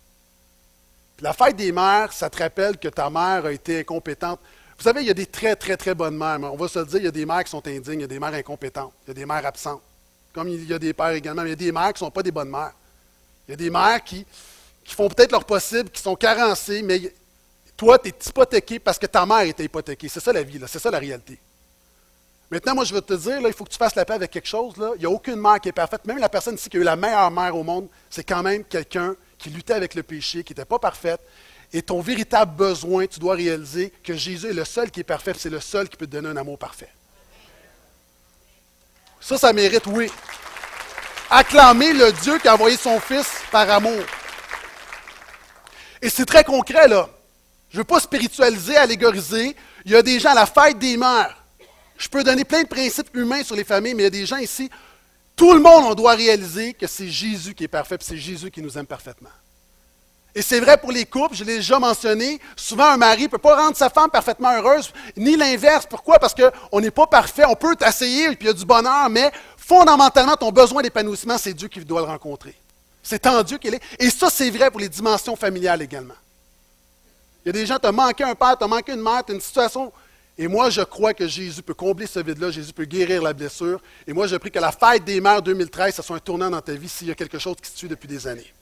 La fête des mères, ça te rappelle que ta mère a été incompétente. Vous savez, il y a des très, très, très bonnes mères. On va se le dire, il y a des mères qui sont indignes, il y a des mères incompétentes, il y a des mères absentes. Comme il y a des pères également, mais il y a des mères qui ne sont pas des bonnes mères. Il y a des mères qui, font peut-être leur possible, qui sont carencées, mais toi, tu es hypothéqué parce que ta mère était hypothéquée. C'est ça la vie, c'est ça la réalité. Maintenant, moi, je veux te dire, il faut que tu fasses la paix avec quelque chose. Il n'y a aucune mère qui est parfaite. Même la personne ici qui a eu la meilleure mère au monde, c'est quand même quelqu'un qui luttait avec le péché, qui n'était pas parfaite. Et ton véritable besoin, tu dois réaliser que Jésus est le seul qui est parfait, c'est le seul qui peut te donner un amour parfait. Ça, ça mérite, oui. Acclamer le Dieu qui a envoyé son Fils par amour. Et c'est très concret, là. Je ne veux pas spiritualiser, allégoriser. Il y a des gens à la fête des mères. Je peux donner plein de principes humains sur les familles, mais il y a des gens ici. Tout le monde, on doit réaliser que c'est Jésus qui est parfait, c'est Jésus qui nous aime parfaitement. Et c'est vrai pour les couples, je l'ai déjà mentionné, souvent un mari ne peut pas rendre sa femme parfaitement heureuse, ni l'inverse. Pourquoi? Parce qu'on n'est pas parfait, on peut t'essayer, et puis il y a du bonheur, mais fondamentalement, ton besoin d'épanouissement, c'est Dieu qui doit le rencontrer. C'est en Dieu qu'il est. Et ça, c'est vrai pour les dimensions familiales également. Il y a des gens, tu as manqué un père, tu as manqué une mère, tu as une situation. Et moi, je crois que Jésus peut combler ce vide-là, Jésus peut guérir la blessure. Et moi, je prie que la fête des mères 2013, ça soit un tournant dans ta vie s'il y a quelque chose qui se tue depuis des années.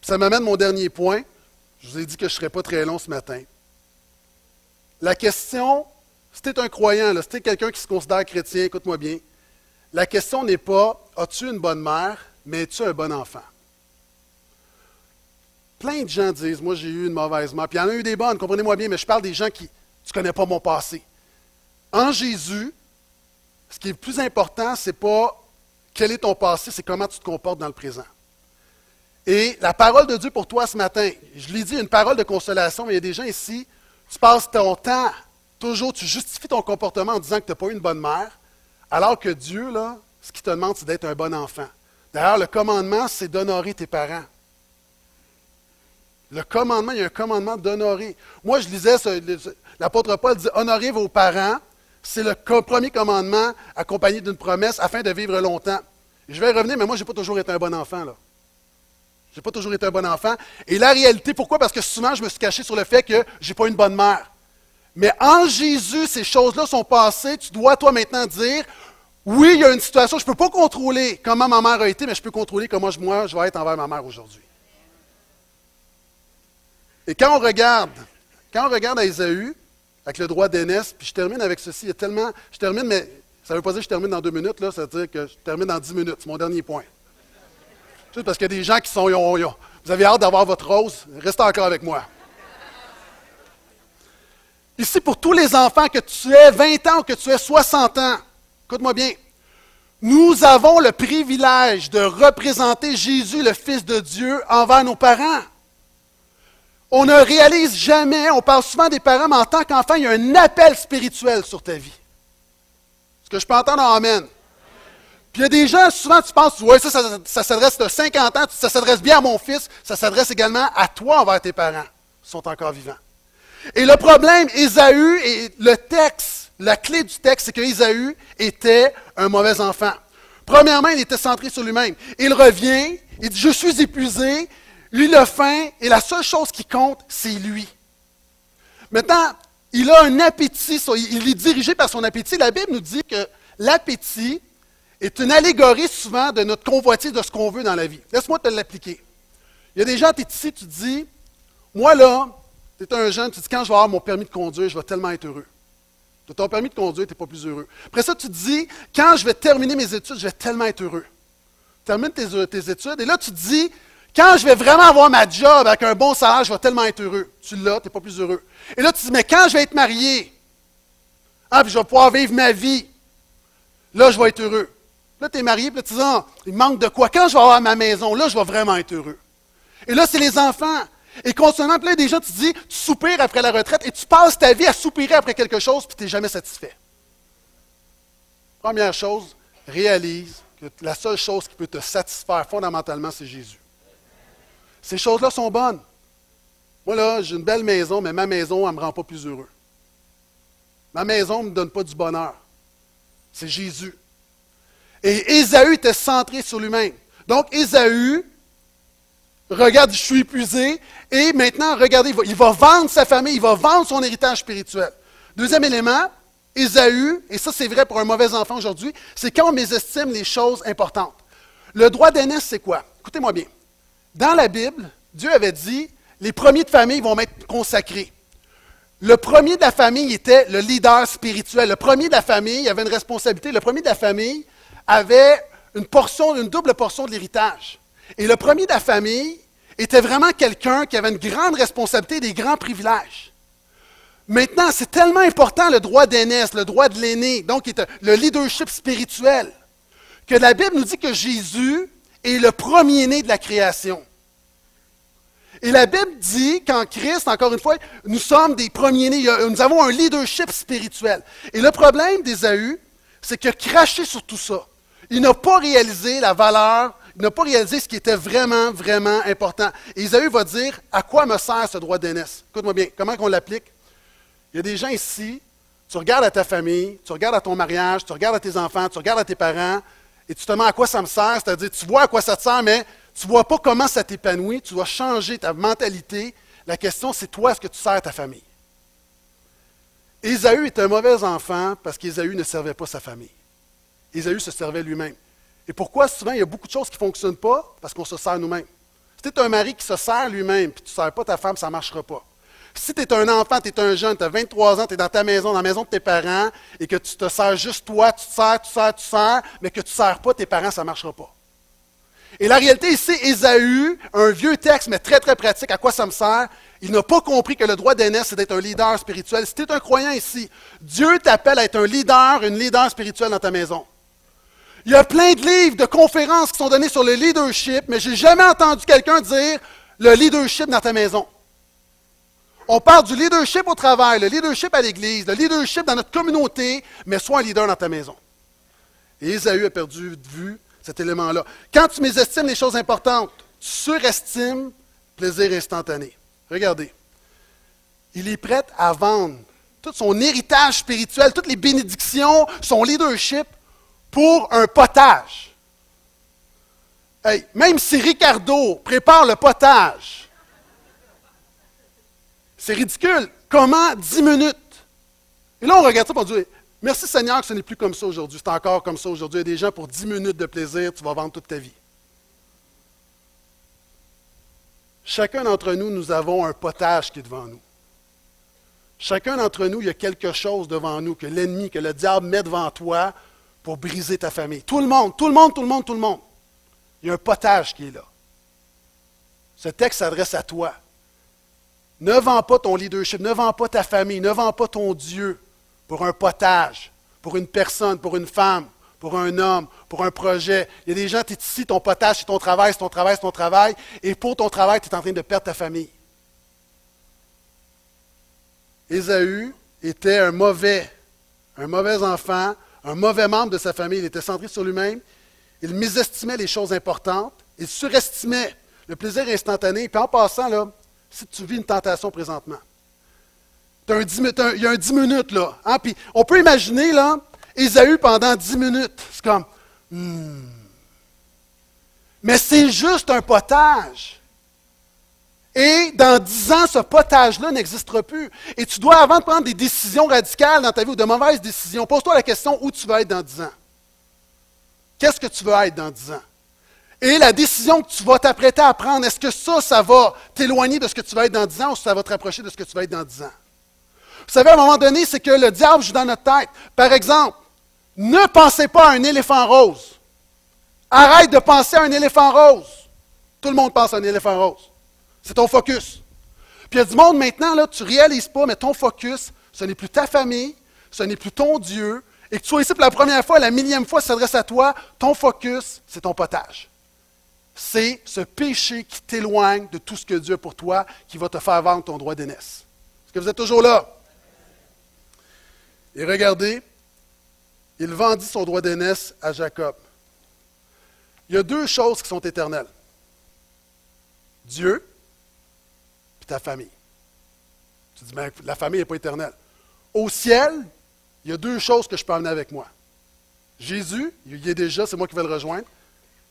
Ça m'amène mon dernier point. Je vous ai dit que je ne serais pas très long ce matin. La question, si tu es un croyant, si tu es quelqu'un qui se considère chrétien, écoute-moi bien, la question n'est pas as-tu une bonne mère, mais es-tu un bon enfant? Plein de gens disent Moi, j'ai eu une mauvaise mère. Puis il y en a eu des bonnes, comprenez-moi bien, mais je parle des gens qui tu ne connais pas mon passé. En Jésus, ce qui est le plus important, ce n'est pas quel est ton passé, c'est comment tu te comportes dans le présent. Et la parole de Dieu pour toi ce matin, je l'ai dit, une parole de consolation, mais il y a des gens ici, tu passes ton temps, toujours, tu justifies ton comportement en disant que tu n'as pas eu une bonne mère, alors que Dieu, là, ce qu'il te demande, c'est d'être un bon enfant. D'ailleurs, le commandement, c'est d'honorer tes parents. Le commandement, il y a un commandement d'honorer. Moi, je lisais, l'apôtre Paul dit honorez vos parents. C'est le premier commandement accompagné d'une promesse afin de vivre longtemps. Je vais revenir, mais moi, je n'ai pas toujours été un bon enfant. Je n'ai pas toujours été un bon enfant. Et la réalité, pourquoi? Parce que souvent, je me suis caché sur le fait que je n'ai pas une bonne mère. Mais en Jésus, ces choses-là sont passées. Tu dois, toi, maintenant dire, oui, il y a une situation, je ne peux pas contrôler comment ma mère a été, mais je peux contrôler comment moi, je vais être envers ma mère aujourd'hui. Et quand on regarde, quand on regarde à Ésaü, avec le droit d'aînesse, puis je termine avec ceci, il y a tellement, je termine, mais ça ne veut pas dire que je termine dans deux minutes, là, ça veut dire que je termine dans dix minutes, c'est mon dernier point parce qu'il y a des gens qui sont. vous avez hâte d'avoir votre rose, restez encore avec moi. Ici, pour tous les enfants, que tu aies 20 ans ou que tu aies 60 ans, écoute-moi bien, nous avons le privilège de représenter Jésus, le Fils de Dieu, envers nos parents. On ne réalise jamais, on parle souvent des parents, mais en tant qu'enfant, il y a un appel spirituel sur ta vie. Ce que je peux entendre en Amen? Puis il y a des gens, souvent tu penses, oui, ça, ça, s'adresse de 50 ans, ça s'adresse bien à mon fils, ça s'adresse également à toi envers tes parents, qui sont encore vivants. Et le problème, Ésaü, et le texte, la clé du texte, c'est qu'Ésaü était un mauvais enfant. Premièrement, il était centré sur lui-même. Il revient, il dit, je suis épuisé, lui le faim, et la seule chose qui compte, c'est lui. Maintenant, il a un appétit, il est dirigé par son appétit. La Bible nous dit que l'appétit, est une allégorie souvent de notre convoitise de ce qu'on veut dans la vie. Laisse-moi te l'appliquer. Il y a des gens, tu es ici, tu dis, moi là, tu es un jeune, tu dis, quand je vais avoir mon permis de conduire, je vais tellement être heureux. Tu as ton permis de conduire, tu n'es pas plus heureux. Après ça, tu te dis, quand je vais terminer mes études, je vais tellement être heureux. Tu termines tes, tes études, et là, tu te dis, quand je vais vraiment avoir ma job avec un bon salaire, je vais tellement être heureux. Tu l'as, tu n'es pas plus heureux. Et là, tu dis, mais quand je vais être marié, ah, puis je vais pouvoir vivre ma vie, là, je vais être heureux. Là, tu es marié, puis là, tu dis, ah, il manque de quoi? Quand je vais avoir ma maison, là, je vais vraiment être heureux. Et là, c'est les enfants. Et continuellement, plein des gens, tu dis, tu soupires après la retraite et tu passes ta vie à soupirer après quelque chose, puis tu n'es jamais satisfait. Première chose, réalise que la seule chose qui peut te satisfaire fondamentalement, c'est Jésus. Ces choses-là sont bonnes. Moi, là, j'ai une belle maison, mais ma maison, elle ne me rend pas plus heureux. Ma maison ne me donne pas du bonheur. C'est Jésus. Et Ésaü était centré sur lui-même. Donc, Ésaü, regarde, je suis épuisé, et maintenant, regardez, il va, vendre sa famille, il va vendre son héritage spirituel. Deuxième élément, Ésaü, et ça c'est vrai pour un mauvais enfant aujourd'hui, c'est quand on mésestime les choses importantes. Le droit d'aînesse, c'est quoi? Écoutez-moi bien. Dans la Bible, Dieu avait dit, les premiers de famille vont être consacrés. Le premier de la famille était le leader spirituel. Le premier de la famille avait une responsabilité. Le premier de la famille avait une portion, une double portion de l'héritage. Et le premier de la famille était vraiment quelqu'un qui avait une grande responsabilité, des grands privilèges. Maintenant, c'est tellement important le droit d'aînesse, le droit de l'aîné, donc le leadership spirituel, que la Bible nous dit que Jésus est le premier-né de la création. Et la Bible dit qu'en Christ, encore une fois, nous sommes des premiers-nés, nous avons un leadership spirituel. Et le problème d'Ésaü, c'est qu'il a craché sur tout ça. Il n'a pas réalisé la valeur il n'a pas réalisé ce qui était vraiment, vraiment important. Et Isaïe va dire À quoi me sert ce droit d'aînesse Écoute-moi bien, comment on l'applique? Il y a des gens ici, tu regardes à ta famille, tu regardes à ton mariage, tu regardes à tes enfants, tu regardes à tes parents, et tu te demandes à quoi ça me sert, c'est-à-dire tu vois à quoi ça te sert, mais tu ne vois pas comment ça t'épanouit, tu dois changer ta mentalité. La question, c'est toi, est-ce que tu sers ta famille? Ésaü est un mauvais enfant parce qu'Ésaü ne servait pas sa famille. Ésaü se servait lui-même. Et pourquoi souvent il y a beaucoup de choses qui ne fonctionnent pas? Parce qu'on se sert nous-mêmes. Si tu es un mari qui se sert lui-même, puis tu ne sers pas ta femme, ça ne marchera pas. Si tu es un enfant, tu es un jeune, tu as 23 ans, tu es dans ta maison, dans la maison de tes parents, et que tu te sers juste toi, tu te sers, tu te sers, tu te sers, mais que tu ne sers pas tes parents, ça ne marchera pas. Et la réalité ici, Ésaü, un vieux texte, mais très, très pratique, à quoi ça me sert? Il n'a pas compris que le droit d'aînesse, c'est d'être un leader spirituel. Si tu es un croyant ici, Dieu t'appelle à être un leader, une leader spirituelle dans ta maison. Il y a plein de livres, de conférences qui sont donnés sur le leadership, mais je n'ai jamais entendu quelqu'un dire le leadership dans ta maison. On parle du leadership au travail, le leadership à l'église, le leadership dans notre communauté, mais sois un leader dans ta maison. Et Esaü a perdu de vue cet élément-là. Quand tu mésestimes les choses importantes, tu surestimes plaisir instantané. Regardez. Il est prêt à vendre tout son héritage spirituel, toutes les bénédictions, son leadership pour un potage. même si Ricardo prépare le potage, c'est ridicule. Comment 10 minutes? Et là, on regarde ça on dit Merci Seigneur que ce n'est plus comme ça aujourd'hui. C'est encore comme ça aujourd'hui. Il y a des gens pour 10 minutes de plaisir, tu vas vendre toute ta vie. Chacun d'entre nous, nous avons un potage qui est devant nous. Chacun d'entre nous, il y a quelque chose devant nous que l'ennemi, que le diable met devant toi pour briser ta famille. Tout le monde, tout le monde, tout le monde, tout le monde. Il y a un potage qui est là. Ce texte s'adresse à toi. Ne vends pas ton leadership, ne vends pas ta famille, ne vends pas ton Dieu pour un potage, pour une personne, pour une femme, pour un homme, pour un projet. Il y a des gens, tu es ici, ton potage, c'est ton travail, c'est ton travail, c'est ton travail, et pour ton travail, tu es en train de perdre ta famille. Ésaü était un mauvais, un mauvais enfant, un mauvais membre de sa famille. Il était centré sur lui-même. Il mésestimait les choses importantes. Il surestimait le plaisir instantané. Puis en passant, là, si tu vis une tentation présentement, il y a un 10 minutes, là. Hein? Puis on peut imaginer, là, Ésaü pendant 10 minutes. C'est comme, hmm. Mais c'est juste un potage. Et dans dix ans, ce potage-là n'existera plus. Et tu dois, avant de prendre des décisions radicales dans ta vie ou de mauvaises décisions, pose-toi la question où tu vas être dans dix ans? Qu'est-ce que tu veux être dans dix ans? Et la décision que tu vas t'apprêter à prendre, est-ce que ça, ça va t'éloigner de ce que tu vas être dans dix ans ou ça va te rapprocher de ce que tu vas être dans dix ans? Vous savez, à un moment donné, c'est que le diable joue dans notre tête. Par exemple, ne pensez pas à un éléphant rose. Arrête de penser à un éléphant rose. Tout le monde pense à un éléphant rose. C'est ton focus. Puis il y a du monde maintenant, là, tu ne réalises pas, mais ton focus, ce n'est plus ta famille, ce n'est plus ton Dieu, et que tu sois ici pour la première fois, la millième fois, s'adresse à toi, ton focus, c'est ton potage. C'est ce péché qui t'éloigne de tout ce que Dieu a pour toi, qui va te faire vendre ton droit d'aînesse. Est-ce que vous êtes toujours là? Et regardez, il vendit son droit d'aînesse à Jacob. Il y a deux choses qui sont éternelles. Dieu et ta famille. Tu dis, mais la famille n'est pas éternelle. Au ciel, il y a deux choses que je peux emmener avec moi. Jésus, il y est déjà, c'est moi qui vais le rejoindre,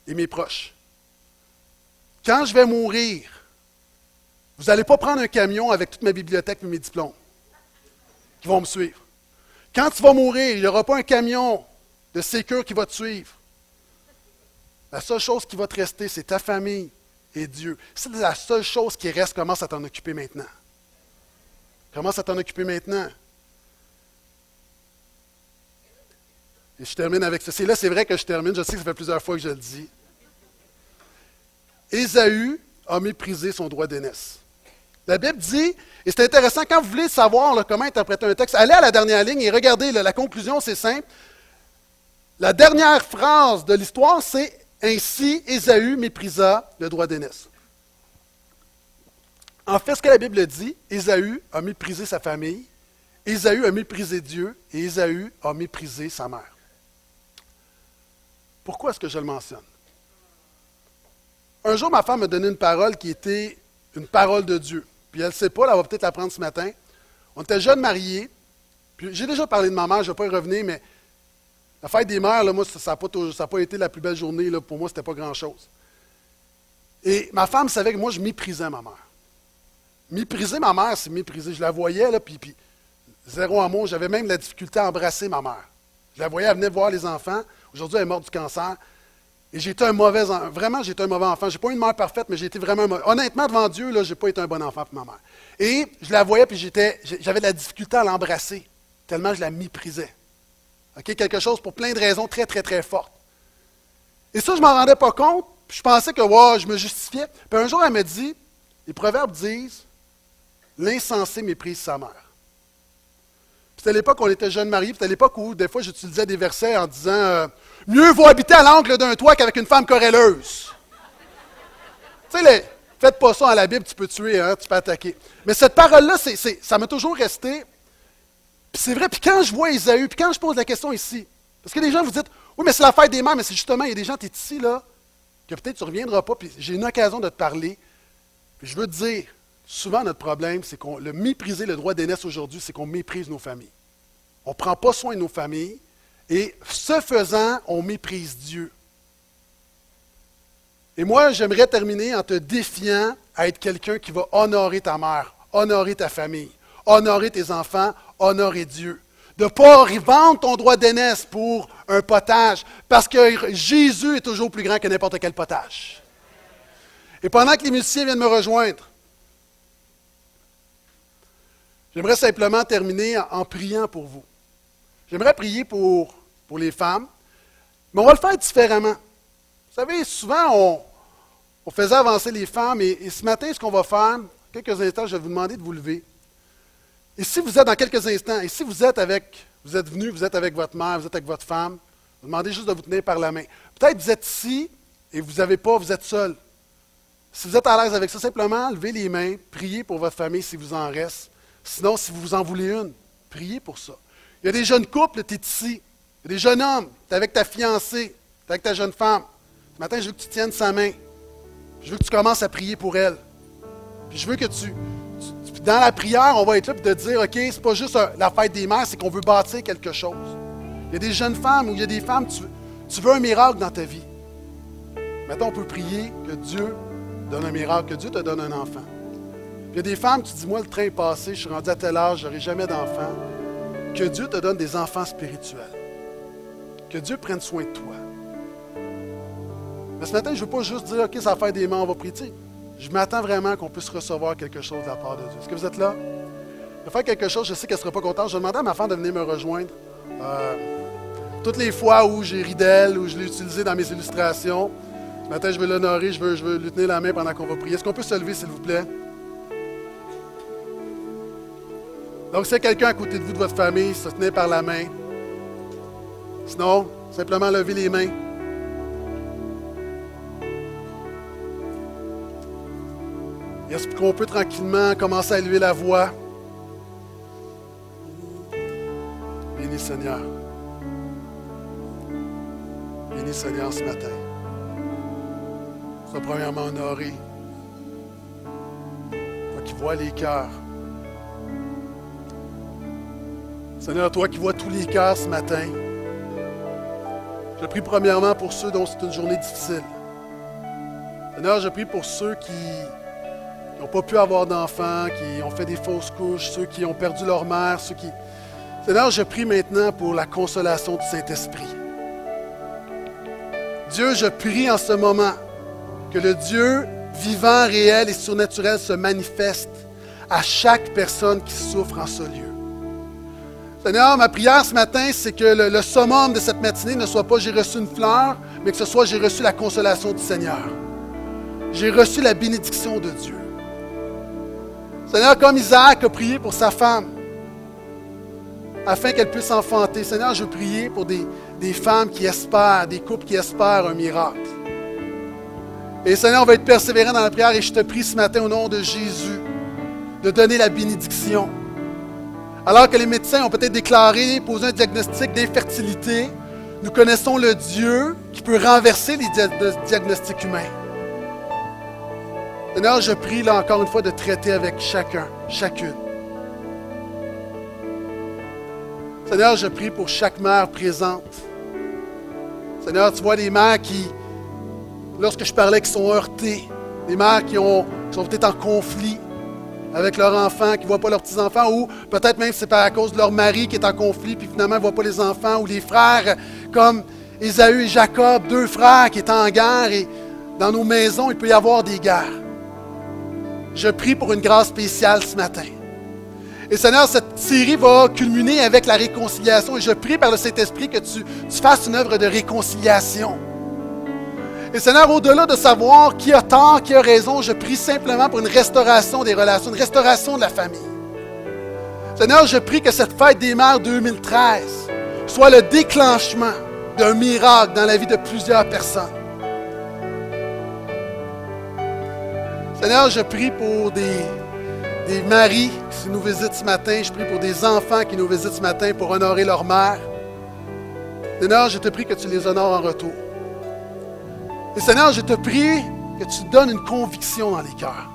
et mes proches. Quand je vais mourir, vous n'allez pas prendre un camion avec toute ma bibliothèque et mes diplômes qui vont me suivre. Quand tu vas mourir, il n'y aura pas un camion de sécurité qui va te suivre. La seule chose qui va te rester, c'est ta famille et Dieu. C'est la seule chose qui reste. Commence à t'en occuper maintenant. Commence à t'en occuper maintenant. Et je termine avec ceci. Là, c'est vrai que je termine. Je sais que ça fait plusieurs fois que je le dis. Ésaü a méprisé son droit d'aînesse. La Bible dit, et c'est intéressant, quand vous voulez savoir comment interpréter un texte, allez à la dernière ligne et regardez, la conclusion, c'est simple. La dernière phrase de l'histoire, c'est Ainsi, Ésaü méprisa le droit d'aînesse. En fait, ce que la Bible dit, Ésaü a méprisé sa famille, Ésaü a méprisé Dieu et Ésaü a méprisé sa mère. Pourquoi est-ce que je le mentionne? Un jour, ma femme m'a donné une parole qui était une parole de Dieu. Puis elle ne sait pas, elle va peut-être l'apprendre ce matin. On était jeunes mariés. Puis j'ai déjà parlé de ma mère, je ne vais pas y revenir, mais la fête des mères, là, moi, ça n'a pas, été la plus belle journée. Là, pour moi, ce n'était pas grand-chose. Et ma femme savait que moi, je méprisais ma mère. Mépriser ma mère, c'est mépriser. Je la voyais, là, puis zéro amour. J'avais même la difficulté à embrasser ma mère. Je la voyais, elle venait voir les enfants. Aujourd'hui, elle est morte du cancer. Et j'ai été un mauvais enfant. Vraiment, j'ai été un mauvais enfant. Je n'ai pas eu une mère parfaite, mais j'ai été vraiment mauvais. Honnêtement, devant Dieu, je n'ai pas été un bon enfant pour ma mère. Et je la voyais, puis j'avais de la difficulté à l'embrasser, tellement je la méprisais. Quelque chose pour plein de raisons très, très, très fortes. Et ça, je ne m'en rendais pas compte. Puis je pensais que wow, je me justifiais. Puis un jour, elle me dit, les proverbes disent, l'insensé méprise sa mère. C'était à l'époque où on était jeunes mariés, c'était à l'époque où des fois j'utilisais des versets en disant euh, Mieux vaut habiter à l'angle d'un toit qu'avec une femme querelleuse. tu sais, faites pas ça à la Bible, tu peux tuer, hein, tu peux attaquer. Mais cette parole-là, ça m'a toujours resté puis c'est vrai, puis quand je vois Isaïe, puis quand je pose la question ici, parce que les gens vous disent, oui, mais c'est la fête des mères, mais c'est justement, il y a des gens, tu es ici, là, que peut-être tu ne reviendras pas, puis j'ai une occasion de te parler. Puis je veux te dire, souvent notre problème, c'est qu'on le mépriser le droit d'aînesse aujourd'hui, c'est qu'on méprise nos familles. On ne prend pas soin de nos familles, et ce faisant, on méprise Dieu. Et moi, j'aimerais terminer en te défiant à être quelqu'un qui va honorer ta mère, honorer ta famille, honorer tes enfants, honorer Dieu. De ne pas vendre ton droit d'aînesse pour un potage, parce que Jésus est toujours plus grand que n'importe quel potage. Et pendant que les musiciens viennent me rejoindre, j'aimerais simplement terminer en, priant pour vous. J'aimerais prier pour, pour les femmes, mais on va le faire différemment. Vous savez, souvent, on, on faisait avancer les femmes, et, ce matin, ce qu'on va faire, quelques instants, je vais vous demander de vous lever. Et si vous êtes dans quelques instants, et si vous êtes avec, vous êtes venu, vous êtes avec votre mère, vous êtes avec votre femme, vous demandez juste de vous tenir par la main. Peut-être vous êtes ici et vous n'avez pas, vous êtes seul. Si vous êtes à l'aise avec ça, simplement levez les mains, priez pour votre famille si vous en reste. Sinon, si vous en voulez une, priez pour ça. Il y a des jeunes couples, tu es ici. Il y a des jeunes hommes, tu es avec ta fiancée, tu es avec ta jeune femme. Ce matin, je veux que tu tiennes sa main. Je veux que tu commences à prier pour elle. Puis je veux que tu, dans la prière, on va être là pour te dire, OK, c'est pas juste la fête des mères, c'est qu'on veut bâtir quelque chose. Il y a des jeunes femmes ou il y a des femmes, tu, tu veux un miracle dans ta vie. Maintenant, on peut prier que Dieu donne un miracle, que Dieu te donne un enfant. Il y a des femmes, tu dis, moi, le train est passé, je suis rendu à tel âge, je n'aurai jamais d'enfant. Que Dieu te donne des enfants spirituels. Que Dieu prenne soin de toi. Mais ce matin, je ne veux pas juste dire, OK, ça va faire des mains, on va prier. Je m'attends vraiment qu'on puisse recevoir quelque chose de la part de Dieu. Est-ce que vous êtes là? Je vais faire quelque chose, je sais qu'elle ne sera pas contente. Je demander à ma femme de venir me rejoindre. Euh, toutes les fois où j'ai ri d'elle, où je l'ai utilisé dans mes illustrations, ce matin, je veux l'honorer, je veux, je veux lui tenir la main pendant qu'on va prier. Est-ce qu'on peut se lever, s'il vous plaît? Donc, c'est quelqu'un à côté de vous, de votre famille, se tenir par la main. Sinon, simplement lever les mains. Est-ce qu'on peut tranquillement commencer à élever la voix? Bénis Seigneur. Bénis Seigneur ce matin. Sois premièrement honoré. Toi qui vois les cœurs. Seigneur, toi qui vois tous les cœurs ce matin. Je prie premièrement pour ceux dont c'est une journée difficile. Seigneur, je prie pour ceux qui n'ont pas pu avoir d'enfants, qui ont fait des fausses couches, ceux qui ont perdu leur mère, ceux qui... Seigneur, je prie maintenant pour la consolation du Saint-Esprit. Dieu, je prie en ce moment que le Dieu vivant, réel et surnaturel se manifeste à chaque personne qui souffre en ce lieu. Seigneur, ma prière ce matin, c'est que le, summum de cette matinée ne soit pas j'ai reçu une fleur, mais que ce soit j'ai reçu la consolation du Seigneur. J'ai reçu la bénédiction de Dieu. Seigneur, comme Isaac a prié pour sa femme, afin qu'elle puisse enfanter. Seigneur, je prie pour des, des femmes qui espèrent, des couples qui espèrent un miracle. Et Seigneur, on va être persévérant dans la prière et je te prie ce matin au nom de Jésus de donner la bénédiction. Alors que les médecins ont peut-être déclaré, posé un diagnostic d'infertilité, nous connaissons le Dieu qui peut renverser les diagnostics humains. Seigneur, je prie là encore une fois de traiter avec chacun, chacune. Seigneur, je prie pour chaque mère présente. Seigneur, tu vois des mères qui, lorsque je parlais, qui sont heurtées, des mères qui, ont, qui sont peut-être en conflit avec leurs enfants, qui ne voient pas leurs petits-enfants, ou peut-être même c'est à cause de leur mari qui est en conflit, puis finalement ne voit pas les enfants, ou les frères comme Ésaü et Jacob, deux frères qui étaient en guerre, et dans nos maisons, il peut y avoir des guerres. Je prie pour une grâce spéciale ce matin. Et Seigneur, cette série va culminer avec la réconciliation, et je prie par le Saint-Esprit que tu, tu fasses une œuvre de réconciliation. Et Seigneur, au-delà de savoir qui a tort, qui a raison, je prie simplement pour une restauration des relations, une restauration de la famille. Seigneur, je prie que cette fête des mères 2013 soit le déclenchement d'un miracle dans la vie de plusieurs personnes. Seigneur, je prie pour des, des maris qui nous visitent ce matin. Je prie pour des enfants qui nous visitent ce matin pour honorer leur mère. Seigneur, je te prie que tu les honores en retour. Et Seigneur, je te prie que tu donnes une conviction dans les cœurs.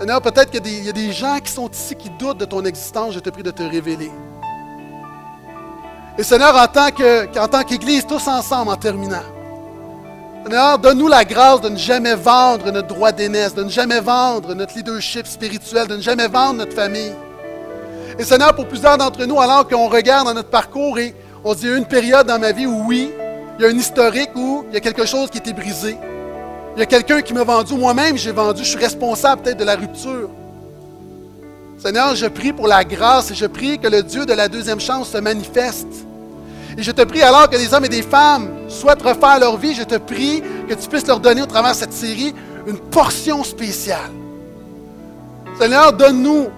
Seigneur, peut-être qu'il y, a des gens qui sont ici qui doutent de ton existence. Je te prie de te révéler. Et Seigneur, en tant, tant qu'Église, tous ensemble, en terminant, Seigneur, donne-nous la grâce de ne jamais vendre notre droit d'aînesse, de ne jamais vendre notre leadership spirituel, de ne jamais vendre notre famille. Et Seigneur, pour plusieurs d'entre nous, alors qu'on regarde dans notre parcours et on se dit, une période dans ma vie où oui, il y a un historique où il y a quelque chose qui été brisé. Il y a quelqu'un qui m'a vendu, moi-même j'ai vendu, je suis responsable peut-être de la rupture. Seigneur, je prie pour la grâce et je prie que le Dieu de la deuxième chance se manifeste. Et je te prie alors que des hommes et des femmes souhaitent refaire leur vie, je te prie que tu puisses leur donner au travers de cette série une portion spéciale. Seigneur, donne-nous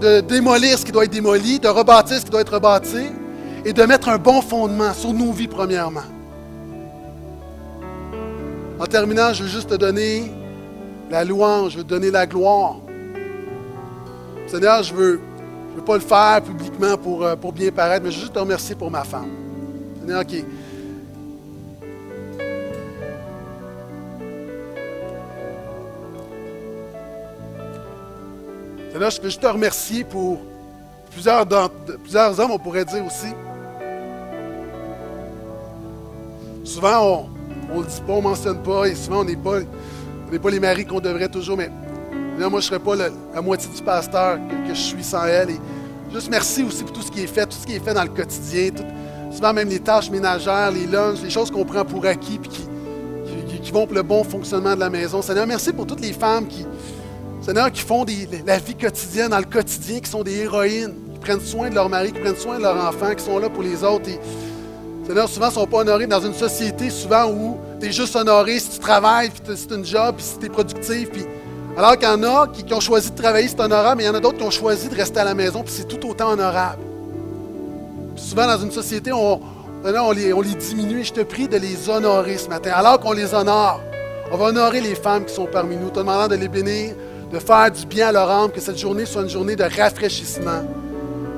de démolir ce qui doit être démoli, de rebâtir ce qui doit être rebâti et de mettre un bon fondement sur nos vies premièrement. En terminant, je veux juste te donner la louange, je veux te donner la gloire. Seigneur, je veux, je veux pas le faire publiquement pour, euh, pour bien paraître, mais je veux juste te remercier pour ma femme. Seigneur, qui, Seigneur, je veux juste te remercier pour plusieurs, plusieurs hommes, on pourrait dire aussi. Souvent, on ne le dit pas, on ne mentionne pas, et souvent, on n'est pas, pas les maris qu'on devrait toujours, mais moi, je ne serais pas la moitié du pasteur que, je suis sans elle. Et juste merci aussi pour tout ce qui est fait, tout ce qui est fait dans le quotidien, souvent même les tâches ménagères, les lunchs, les choses qu'on prend pour acquis, puis qui, vont pour le bon fonctionnement de la maison. Seigneur, merci pour toutes les femmes qui, qui font la vie quotidienne, dans le quotidien, qui sont des héroïnes, qui prennent soin de leur mari, qui prennent soin de leurs enfants, qui sont là pour les autres. Seigneur, souvent, ne sont pas honorés dans une société souvent où tu es juste honoré si tu travailles, puis si tu as une job, puis si tu es productif. Puis... Alors qu'il y en a qui, ont choisi de travailler, c'est honorable, mais il y en a d'autres qui ont choisi de rester à la maison, puis c'est tout autant honorable. Puis souvent, dans une société, on, les, on les diminue je te prie de les honorer ce matin. Alors qu'on les honore, on va honorer les femmes qui sont parmi nous, te demandant de les bénir, de faire du bien à leur âme, que cette journée soit une journée de rafraîchissement.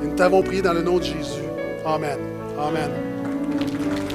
Et nous t'avons prié dans le nom de Jésus. Amen. Amen. Thank you.